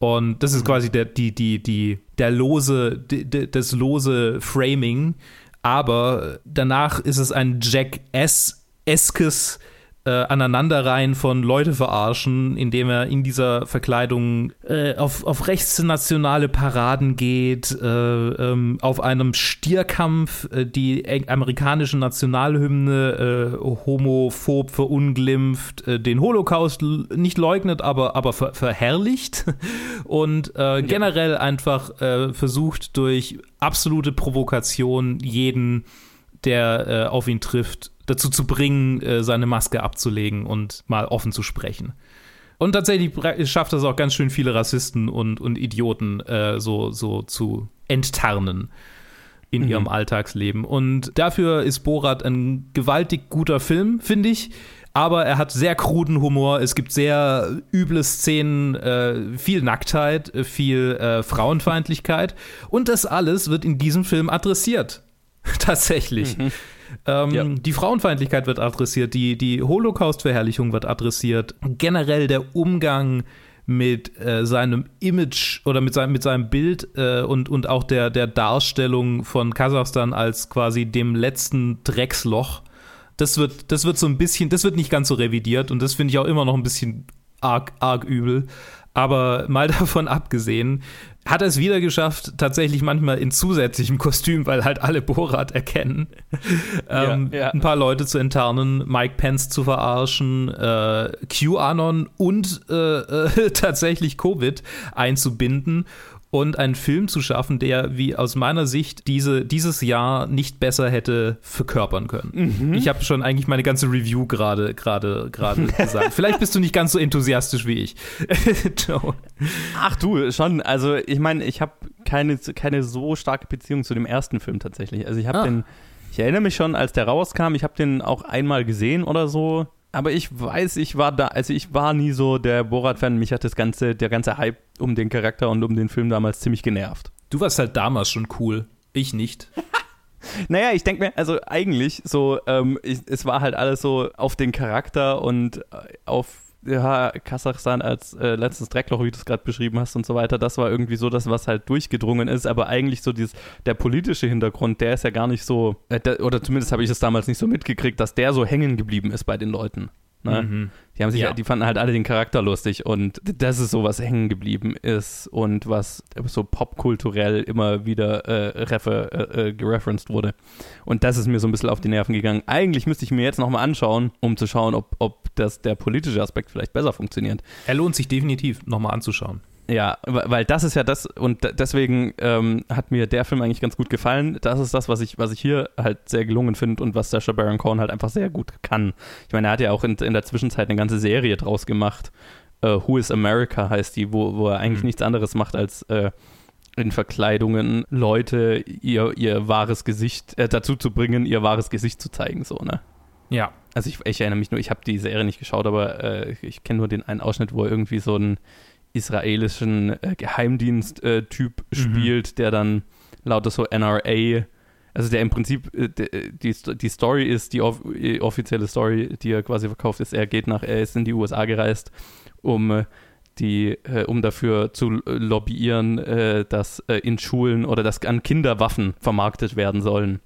Und das ist mhm. quasi der, die, die, die, der lose, die, das lose Framing. Aber danach ist es ein Jack S-eskes äh, Aneinanderreihen von Leute verarschen, indem er in dieser Verkleidung äh, auf, auf rechtsnationale Paraden geht, äh, ähm, auf einem Stierkampf äh, die amerikanische Nationalhymne äh, homophob verunglimpft, äh, den Holocaust nicht leugnet, aber, aber ver verherrlicht und ja. generell einfach versucht durch absolute Provokation jeden, der auf ihn trifft, dazu zu bringen, äh, seine Maske abzulegen und mal offen zu sprechen. Und tatsächlich schafft es auch ganz schön viele Rassisten und, und Idioten äh, so, so zu enttarnen in mhm. ihrem Alltagsleben. Und dafür ist Borat ein gewaltig guter Film, finde ich. Aber er hat sehr kruden Humor. Es gibt sehr üble Szenen, äh, viel Nacktheit, viel äh, Frauenfeindlichkeit. Und das alles wird in diesem Film adressiert. Tatsächlich. Mhm. Ähm, ja. Die Frauenfeindlichkeit wird adressiert, die, die Holocaust-Verherrlichung wird adressiert. Generell der Umgang mit äh, seinem Image oder mit seinem, mit seinem Bild äh, und, und auch der, der Darstellung von Kasachstan als quasi dem letzten Drecksloch. Das wird, das wird so ein bisschen, das wird nicht ganz so revidiert und das finde ich auch immer noch ein bisschen arg, arg übel. Aber mal davon abgesehen, hat er es wieder geschafft, tatsächlich manchmal in zusätzlichem Kostüm, weil halt alle Borat erkennen, ähm, ja, ja. ein paar Leute zu enttarnen, Mike Pence zu verarschen, äh, QAnon und äh, äh, tatsächlich Covid einzubinden und einen Film zu schaffen, der, wie aus meiner Sicht, diese, dieses Jahr nicht besser hätte verkörpern können. Mhm. Ich habe schon eigentlich meine ganze Review gerade gerade gerade gesagt. Vielleicht bist du nicht ganz so enthusiastisch wie ich. Ach du, schon. Also ich meine, ich habe keine, keine so starke Beziehung zu dem ersten Film tatsächlich. Also ich habe ah. den, ich erinnere mich schon, als der rauskam, ich habe den auch einmal gesehen oder so aber ich weiß, ich war da, also ich war nie so der Borat-Fan. Mich hat das ganze, der ganze Hype um den Charakter und um den Film damals ziemlich genervt. Du warst halt damals schon cool. Ich nicht. naja, ich denke mir, also eigentlich so, ähm, ich, es war halt alles so auf den Charakter und äh, auf ja, Kasachstan als äh, letztes Dreckloch, wie du es gerade beschrieben hast und so weiter, das war irgendwie so das, was halt durchgedrungen ist, aber eigentlich so dieses, der politische Hintergrund, der ist ja gar nicht so, äh, der, oder zumindest habe ich es damals nicht so mitgekriegt, dass der so hängen geblieben ist bei den Leuten. Ne? Mhm. Die haben sich, ja. die fanden halt alle den Charakter lustig und das ist so, was hängen geblieben ist und was so popkulturell immer wieder äh, refer, äh, äh, gereferenced wurde. Und das ist mir so ein bisschen auf die Nerven gegangen. Eigentlich müsste ich mir jetzt nochmal anschauen, um zu schauen, ob, ob das, der politische Aspekt vielleicht besser funktioniert. Er lohnt sich definitiv nochmal anzuschauen. Ja, weil das ist ja das, und deswegen ähm, hat mir der Film eigentlich ganz gut gefallen. Das ist das, was ich, was ich hier halt sehr gelungen finde und was Sacha Baron Cohen halt einfach sehr gut kann. Ich meine, er hat ja auch in, in der Zwischenzeit eine ganze Serie draus gemacht. Uh, Who is America heißt die, wo, wo er eigentlich mhm. nichts anderes macht, als äh, in Verkleidungen Leute ihr, ihr wahres Gesicht äh, dazu zu bringen, ihr wahres Gesicht zu zeigen, so, ne? Ja. Also ich, ich erinnere mich nur, ich habe die Serie nicht geschaut, aber äh, ich kenne nur den einen Ausschnitt, wo er irgendwie so einen israelischen äh, Geheimdienst-Typ mhm. spielt, der dann lauter so NRA, also der im Prinzip, äh, die, die Story ist, die off offizielle Story, die er quasi verkauft ist, er geht nach, er ist in die USA gereist, um äh, die, äh, um dafür zu lobbyieren, äh, dass äh, in Schulen oder dass an Kinder Waffen vermarktet werden sollen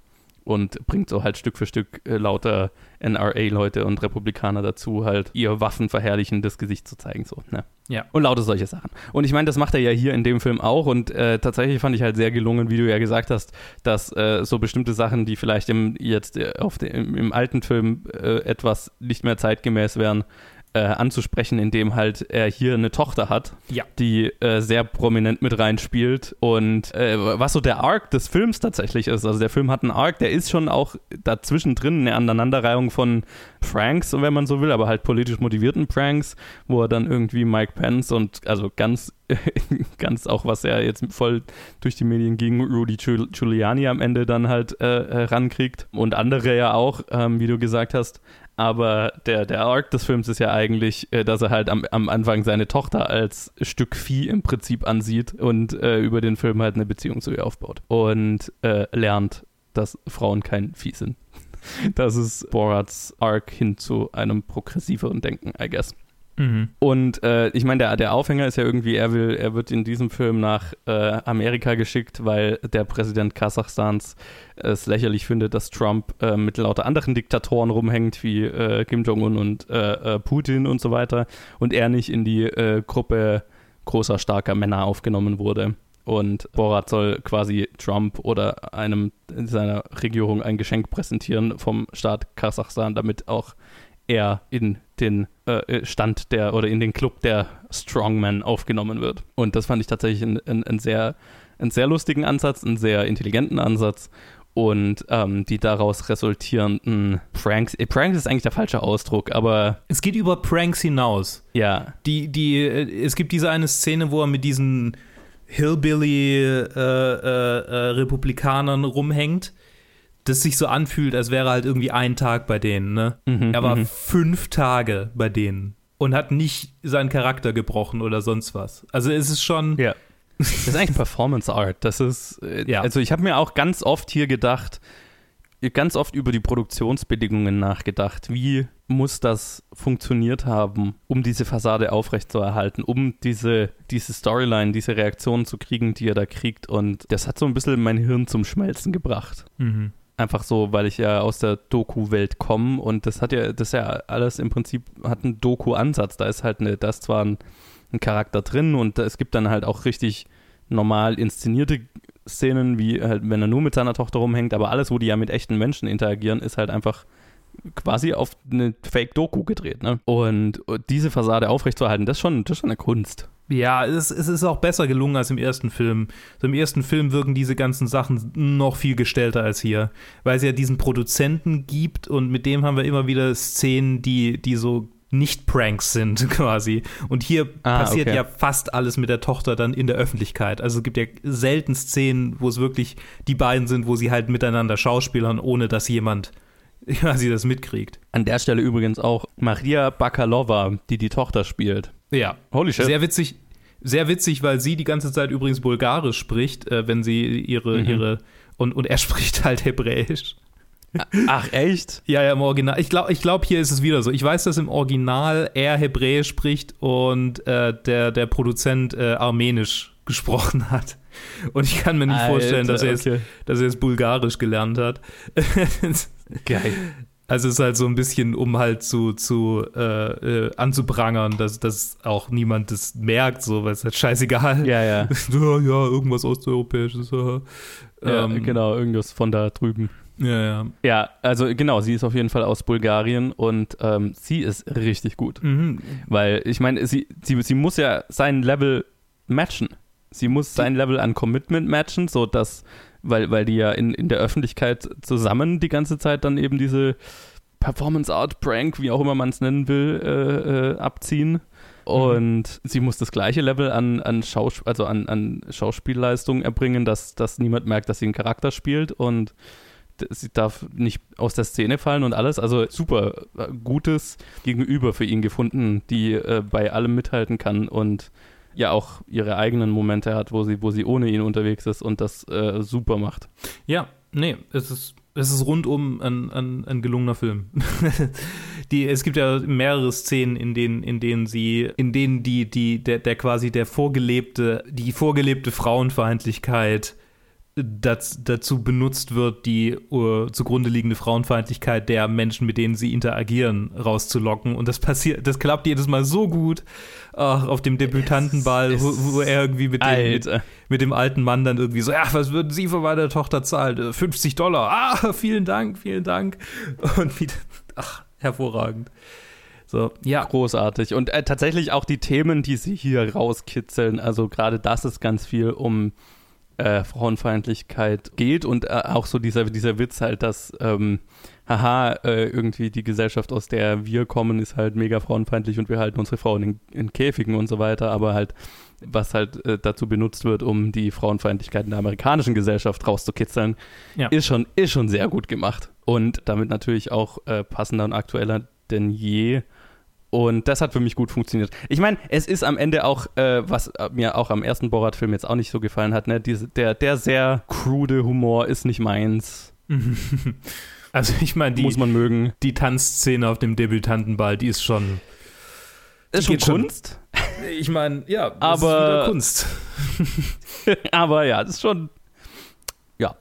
und bringt so halt Stück für Stück äh, lauter NRA-Leute und Republikaner dazu, halt ihr waffenverherrlichendes Gesicht zu zeigen. So, ne? Ja. Und lauter solche Sachen. Und ich meine, das macht er ja hier in dem Film auch und äh, tatsächlich fand ich halt sehr gelungen, wie du ja gesagt hast, dass äh, so bestimmte Sachen, die vielleicht im, jetzt äh, auf de, im, im, alten Film äh, etwas nicht mehr zeitgemäß wären, äh, anzusprechen, indem halt er hier eine Tochter hat, ja. die äh, sehr prominent mit reinspielt und äh, was so der Arc des Films tatsächlich ist. Also der Film hat einen Arc, der ist schon auch dazwischen drin eine Aneinanderreihung von Pranks, wenn man so will, aber halt politisch motivierten Pranks, wo er dann irgendwie Mike Pence und also ganz ganz auch, was er jetzt voll durch die Medien ging, Rudy Giuliani am Ende dann halt äh, äh, rankriegt und andere ja auch, ähm, wie du gesagt hast. Aber der, der Arc des Films ist ja eigentlich, äh, dass er halt am, am Anfang seine Tochter als Stück Vieh im Prinzip ansieht und äh, über den Film halt eine Beziehung zu ihr aufbaut. Und äh, lernt, dass Frauen kein Vieh sind. Das ist Borats Arc hin zu einem progressiveren Denken, I guess. Mhm. Und äh, ich meine, der, der Aufhänger ist ja irgendwie, er will, er wird in diesem Film nach äh, Amerika geschickt, weil der Präsident Kasachstans es lächerlich findet, dass Trump äh, mit lauter anderen Diktatoren rumhängt, wie äh, Kim Jong-un und äh, Putin und so weiter, und er nicht in die Gruppe großer, starker Männer aufgenommen wurde. Und Borat soll quasi Trump oder einem seiner Regierung ein Geschenk präsentieren vom Staat Kasachstan, damit auch er in den äh, Stand der oder in den Club der Strongmen aufgenommen wird. Und das fand ich tatsächlich einen, einen, sehr, einen sehr lustigen Ansatz, einen sehr intelligenten Ansatz. Und ähm, die daraus resultierenden Pranks. Äh, Pranks ist eigentlich der falsche Ausdruck, aber. Es geht über Pranks hinaus. Ja. Die, die, äh, es gibt diese eine Szene, wo er mit diesen Hillbilly-Republikanern äh, äh, rumhängt das sich so anfühlt, als wäre halt irgendwie ein Tag bei denen, ne? Mhm, er war mhm. fünf Tage bei denen und hat nicht seinen Charakter gebrochen oder sonst was. Also es ist schon. Ja. Das ist eigentlich Performance Art. Das ist. Äh, ja. Also ich habe mir auch ganz oft hier gedacht, ganz oft über die Produktionsbedingungen nachgedacht. Wie muss das funktioniert haben, um diese Fassade aufrechtzuerhalten, um diese, diese Storyline, diese Reaktionen zu kriegen, die er da kriegt. Und das hat so ein bisschen mein Hirn zum Schmelzen gebracht. Mhm einfach so, weil ich ja aus der Doku-Welt komme und das hat ja, das ja alles im Prinzip hat einen Doku-Ansatz. Da ist halt eine, da ist zwar ein, ein Charakter drin und es gibt dann halt auch richtig normal inszenierte Szenen, wie halt, wenn er nur mit seiner Tochter rumhängt, aber alles, wo die ja mit echten Menschen interagieren, ist halt einfach quasi auf eine Fake-Doku gedreht. Ne? Und diese Fassade aufrechtzuerhalten, das ist schon, das ist schon eine Kunst. Ja, es, es, ist auch besser gelungen als im ersten Film. So Im ersten Film wirken diese ganzen Sachen noch viel gestellter als hier, weil es ja diesen Produzenten gibt und mit dem haben wir immer wieder Szenen, die, die so nicht Pranks sind quasi. Und hier ah, passiert okay. ja fast alles mit der Tochter dann in der Öffentlichkeit. Also es gibt ja selten Szenen, wo es wirklich die beiden sind, wo sie halt miteinander schauspielern, ohne dass jemand quasi das mitkriegt. An der Stelle übrigens auch Maria Bakalova, die die Tochter spielt. Ja. Holy shit. Sehr witzig, sehr witzig, weil sie die ganze Zeit übrigens Bulgarisch spricht, äh, wenn sie ihre, mhm. ihre und, und er spricht halt Hebräisch. Ach, echt? Ja, ja, im Original. Ich glaube, ich glaub, hier ist es wieder so. Ich weiß, dass im Original er Hebräisch spricht und äh, der, der Produzent äh, Armenisch gesprochen hat. Und ich kann mir nicht Alter, vorstellen, dass er, jetzt, okay. dass er jetzt Bulgarisch gelernt hat. Geil. Also es ist halt so ein bisschen, um halt zu, zu äh, äh, anzuprangern, dass, dass auch niemand das merkt, so, weil es halt scheißegal. Ja, ja. ja, ja, irgendwas Osteuropäisches. Ja. ähm, genau, irgendwas von da drüben. Ja, ja. Ja, also genau, sie ist auf jeden Fall aus Bulgarien und ähm, sie ist richtig gut. Mhm. Weil ich meine, sie, sie, sie muss ja sein Level matchen. Sie muss sein Level an Commitment matchen, so dass, weil, weil die ja in, in der Öffentlichkeit zusammen die ganze Zeit dann eben diese Performance Art Prank, wie auch immer man es nennen will, äh, äh, abziehen. Und mhm. sie muss das gleiche Level an, an, Schaus also an, an Schauspielleistung erbringen, dass, dass niemand merkt, dass sie einen Charakter spielt und sie darf nicht aus der Szene fallen und alles. Also super äh, gutes Gegenüber für ihn gefunden, die äh, bei allem mithalten kann und ja auch ihre eigenen Momente hat, wo sie, wo sie ohne ihn unterwegs ist und das äh, super macht. Ja, nee, es ist es ist rundum ein, ein, ein gelungener Film. die, es gibt ja mehrere Szenen, in denen, in denen sie, in denen die, die, der, der quasi der vorgelebte, die vorgelebte Frauenfeindlichkeit das, dazu benutzt wird, die uh, zugrunde liegende Frauenfeindlichkeit der Menschen, mit denen sie interagieren, rauszulocken. Und das passiert, das klappt jedes Mal so gut. Ach, auf dem Debütantenball, wo, wo, er irgendwie mit dem, mit, mit, dem alten Mann dann irgendwie so, ja, was würden Sie für meine Tochter zahlen? 50 äh, Dollar. Ah, vielen Dank, vielen Dank. Und wieder, ach, hervorragend. So, ja. Großartig. Und äh, tatsächlich auch die Themen, die sie hier rauskitzeln, also gerade das ist ganz viel um äh, Frauenfeindlichkeit geht und äh, auch so dieser, dieser Witz halt, dass ähm, haha, äh, irgendwie die Gesellschaft, aus der wir kommen, ist halt mega frauenfeindlich und wir halten unsere Frauen in, in Käfigen und so weiter, aber halt, was halt äh, dazu benutzt wird, um die Frauenfeindlichkeit in der amerikanischen Gesellschaft rauszukitzeln, ja. ist, schon, ist schon sehr gut gemacht. Und damit natürlich auch äh, passender und aktueller denn je und das hat für mich gut funktioniert. Ich meine, es ist am Ende auch, äh, was mir auch am ersten Borat-Film jetzt auch nicht so gefallen hat, ne? Diese, der, der sehr krude Humor ist nicht meins. Also ich meine, die, muss man mögen. Die Tanzszene auf dem Debütantenball, die ist schon. Ist schon Kunst? Schon, ich meine, ja, aber Kunst. aber ja, das ist schon. Ja.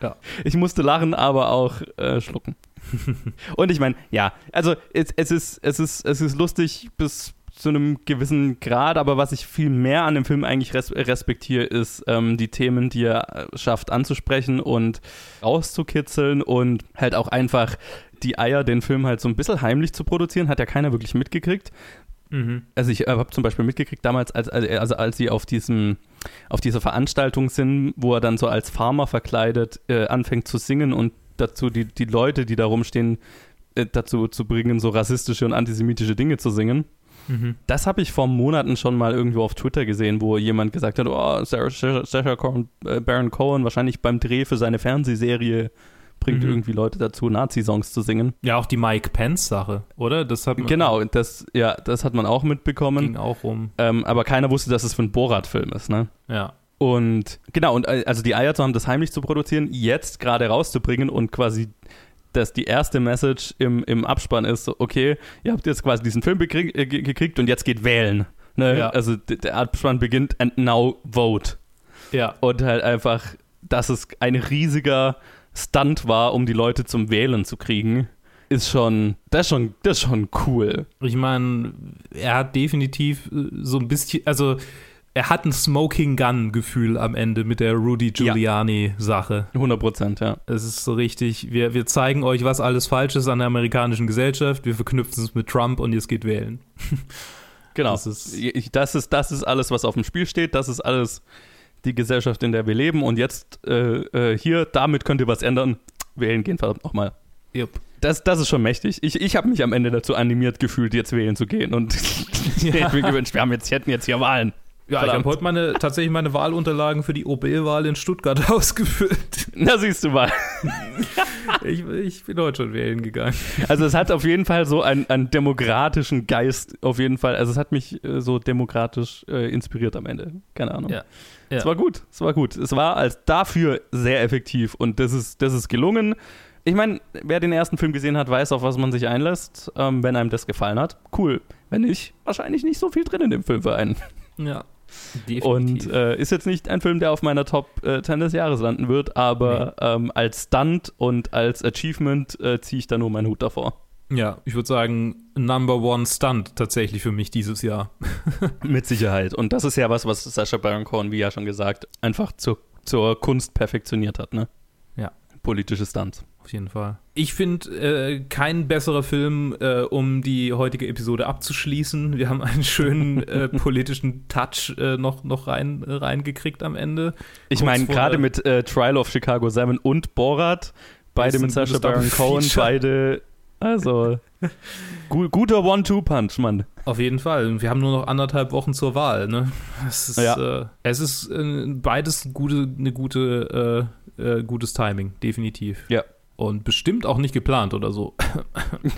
ja. Ich musste lachen, aber auch äh, schlucken. und ich meine, ja, also es, es, ist, es, ist, es ist lustig bis zu einem gewissen Grad, aber was ich viel mehr an dem Film eigentlich res respektiere, ist ähm, die Themen, die er äh, schafft anzusprechen und rauszukitzeln und halt auch einfach die Eier, den Film halt so ein bisschen heimlich zu produzieren, hat ja keiner wirklich mitgekriegt. Mhm. Also ich äh, habe zum Beispiel mitgekriegt damals, als, also als sie auf diesem auf dieser Veranstaltung sind, wo er dann so als Farmer verkleidet äh, anfängt zu singen und dazu, die, die Leute, die da rumstehen, äh, dazu zu bringen, so rassistische und antisemitische Dinge zu singen. Mhm. Das habe ich vor Monaten schon mal irgendwo auf Twitter gesehen, wo jemand gesagt hat, oh, Sarah, Sarah, Sarah Cohen, äh, Baron Cohen wahrscheinlich beim Dreh für seine Fernsehserie bringt mhm. irgendwie Leute dazu, Nazi-Songs zu singen. Ja, auch die Mike Pence-Sache, oder? Das hat man genau, das, ja, das hat man auch mitbekommen. Ging auch um. Ähm, aber keiner wusste, dass es für ein Borat-Film ist, ne? Ja. Und genau, und äh, also die Eier zu haben, das heimlich zu produzieren, jetzt gerade rauszubringen und quasi dass die erste Message im, im Abspann ist, okay, ihr habt jetzt quasi diesen Film gekrieg, äh, gekriegt und jetzt geht wählen. Ne? Ja. Also der Abspann beginnt and now vote. Ja. Und halt einfach, dass es ein riesiger Stunt war, um die Leute zum Wählen zu kriegen, ist schon, das ist schon, das ist schon cool. Ich meine, er hat definitiv äh, so ein bisschen, also er hat ein Smoking Gun-Gefühl am Ende mit der Rudy Giuliani-Sache. 100 Prozent, ja. Es ist so richtig, wir, wir zeigen euch, was alles falsch ist an der amerikanischen Gesellschaft, wir verknüpfen es mit Trump und jetzt geht wählen. genau. Das ist, das ist, das ist alles, was auf dem Spiel steht, das ist alles die Gesellschaft, in der wir leben und jetzt äh, äh, hier, damit könnt ihr was ändern. Wählen gehen verdammt nochmal. Yep. Das, das ist schon mächtig. Ich, ich habe mich am Ende dazu animiert gefühlt, jetzt wählen zu gehen und ja. ich mir gewünscht, wir haben jetzt, hätten jetzt hier Wahlen. Ja, Verdammt. ich habe heute meine, tatsächlich meine Wahlunterlagen für die OB-Wahl in Stuttgart ausgefüllt. Na, siehst du mal. ich, ich, bin heute schon wählen gegangen. Also es hat auf jeden Fall so einen, einen demokratischen Geist, auf jeden Fall. Also es hat mich äh, so demokratisch äh, inspiriert am Ende. Keine Ahnung. Ja. Ja. Es war gut, es war gut. Es war als dafür sehr effektiv und das ist, das ist gelungen. Ich meine, wer den ersten Film gesehen hat, weiß, auf was man sich einlässt, ähm, wenn einem das gefallen hat. Cool. Wenn nicht, wahrscheinlich nicht so viel drin in dem Film für einen. Ja. Definitiv. Und äh, ist jetzt nicht ein Film, der auf meiner Top äh, 10 des Jahres landen wird, aber nee. ähm, als Stunt und als Achievement äh, ziehe ich da nur meinen Hut davor. Ja, ich würde sagen, Number One Stunt tatsächlich für mich dieses Jahr. Mit Sicherheit. Und das ist ja was, was Sascha Baron Cohen, wie ja schon gesagt, einfach zur, zur Kunst perfektioniert hat, ne? Ja. Politische Stunts. Auf jeden Fall. Ich finde äh, kein besserer Film, äh, um die heutige Episode abzuschließen. Wir haben einen schönen äh, politischen Touch äh, noch, noch rein, reingekriegt am Ende. Ich meine, gerade mit äh, Trial of Chicago 7 und Borat, beide mit Sacha Baron Cohen, beide also, gu guter One-Two-Punch, Mann. Auf jeden Fall. Wir haben nur noch anderthalb Wochen zur Wahl. Ne? Es ist, ja. äh, es ist äh, beides gute, eine gute, äh, äh, gutes Timing, definitiv. Ja. Und bestimmt auch nicht geplant oder so.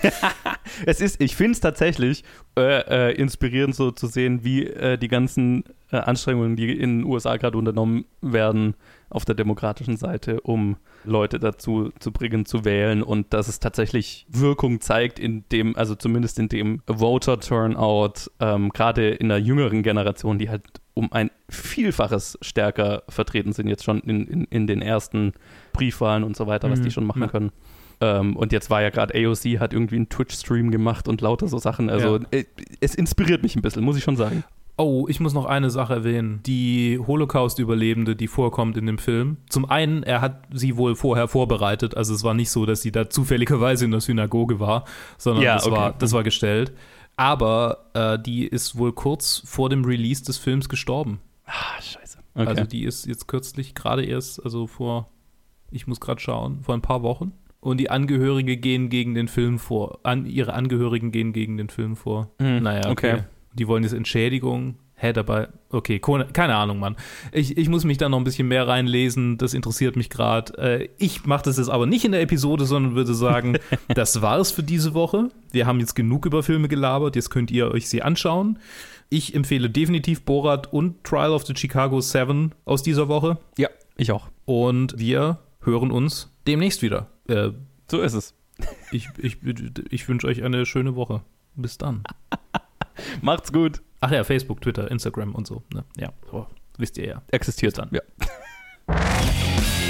es ist, ich finde es tatsächlich äh, äh, inspirierend, so zu sehen, wie die ganzen Anstrengungen, die in den USA gerade unternommen werden, auf der demokratischen Seite, um Leute dazu zu bringen, zu wählen und dass es tatsächlich Wirkung zeigt, in dem, also zumindest in dem Voter-Turnout, ähm, gerade in der jüngeren Generation, die halt um ein Vielfaches stärker vertreten sind, jetzt schon in, in, in den ersten Briefwahlen und so weiter, was mhm. die schon machen ja. können. Ähm, und jetzt war ja gerade AOC, hat irgendwie einen Twitch-Stream gemacht und lauter so Sachen. Also ja. äh, es inspiriert mich ein bisschen, muss ich schon sagen. Oh, ich muss noch eine Sache erwähnen. Die Holocaust-Überlebende, die vorkommt in dem Film. Zum einen, er hat sie wohl vorher vorbereitet. Also es war nicht so, dass sie da zufälligerweise in der Synagoge war, sondern ja, das, okay. war, das war gestellt. Aber äh, die ist wohl kurz vor dem Release des Films gestorben. Ah, scheiße. Okay. Also die ist jetzt kürzlich gerade erst, also vor, ich muss gerade schauen, vor ein paar Wochen. Und die Angehörige gehen gegen den Film vor. An, ihre Angehörigen gehen gegen den Film vor. Mhm. Naja, okay. okay die wollen jetzt Entschädigung. Hä, dabei, okay, keine Ahnung, Mann. Ich, ich muss mich da noch ein bisschen mehr reinlesen, das interessiert mich gerade. Äh, ich mache das jetzt aber nicht in der Episode, sondern würde sagen, das war es für diese Woche. Wir haben jetzt genug über Filme gelabert, jetzt könnt ihr euch sie anschauen. Ich empfehle definitiv Borat und Trial of the Chicago 7 aus dieser Woche. Ja, ich auch. Und wir hören uns demnächst wieder. Äh, so ist es. Ich, ich, ich wünsche euch eine schöne Woche. Bis dann. Macht's gut. Ach ja, Facebook, Twitter, Instagram und so. Ne? Ja, oh, wisst ihr ja. Existiert dann. Ja.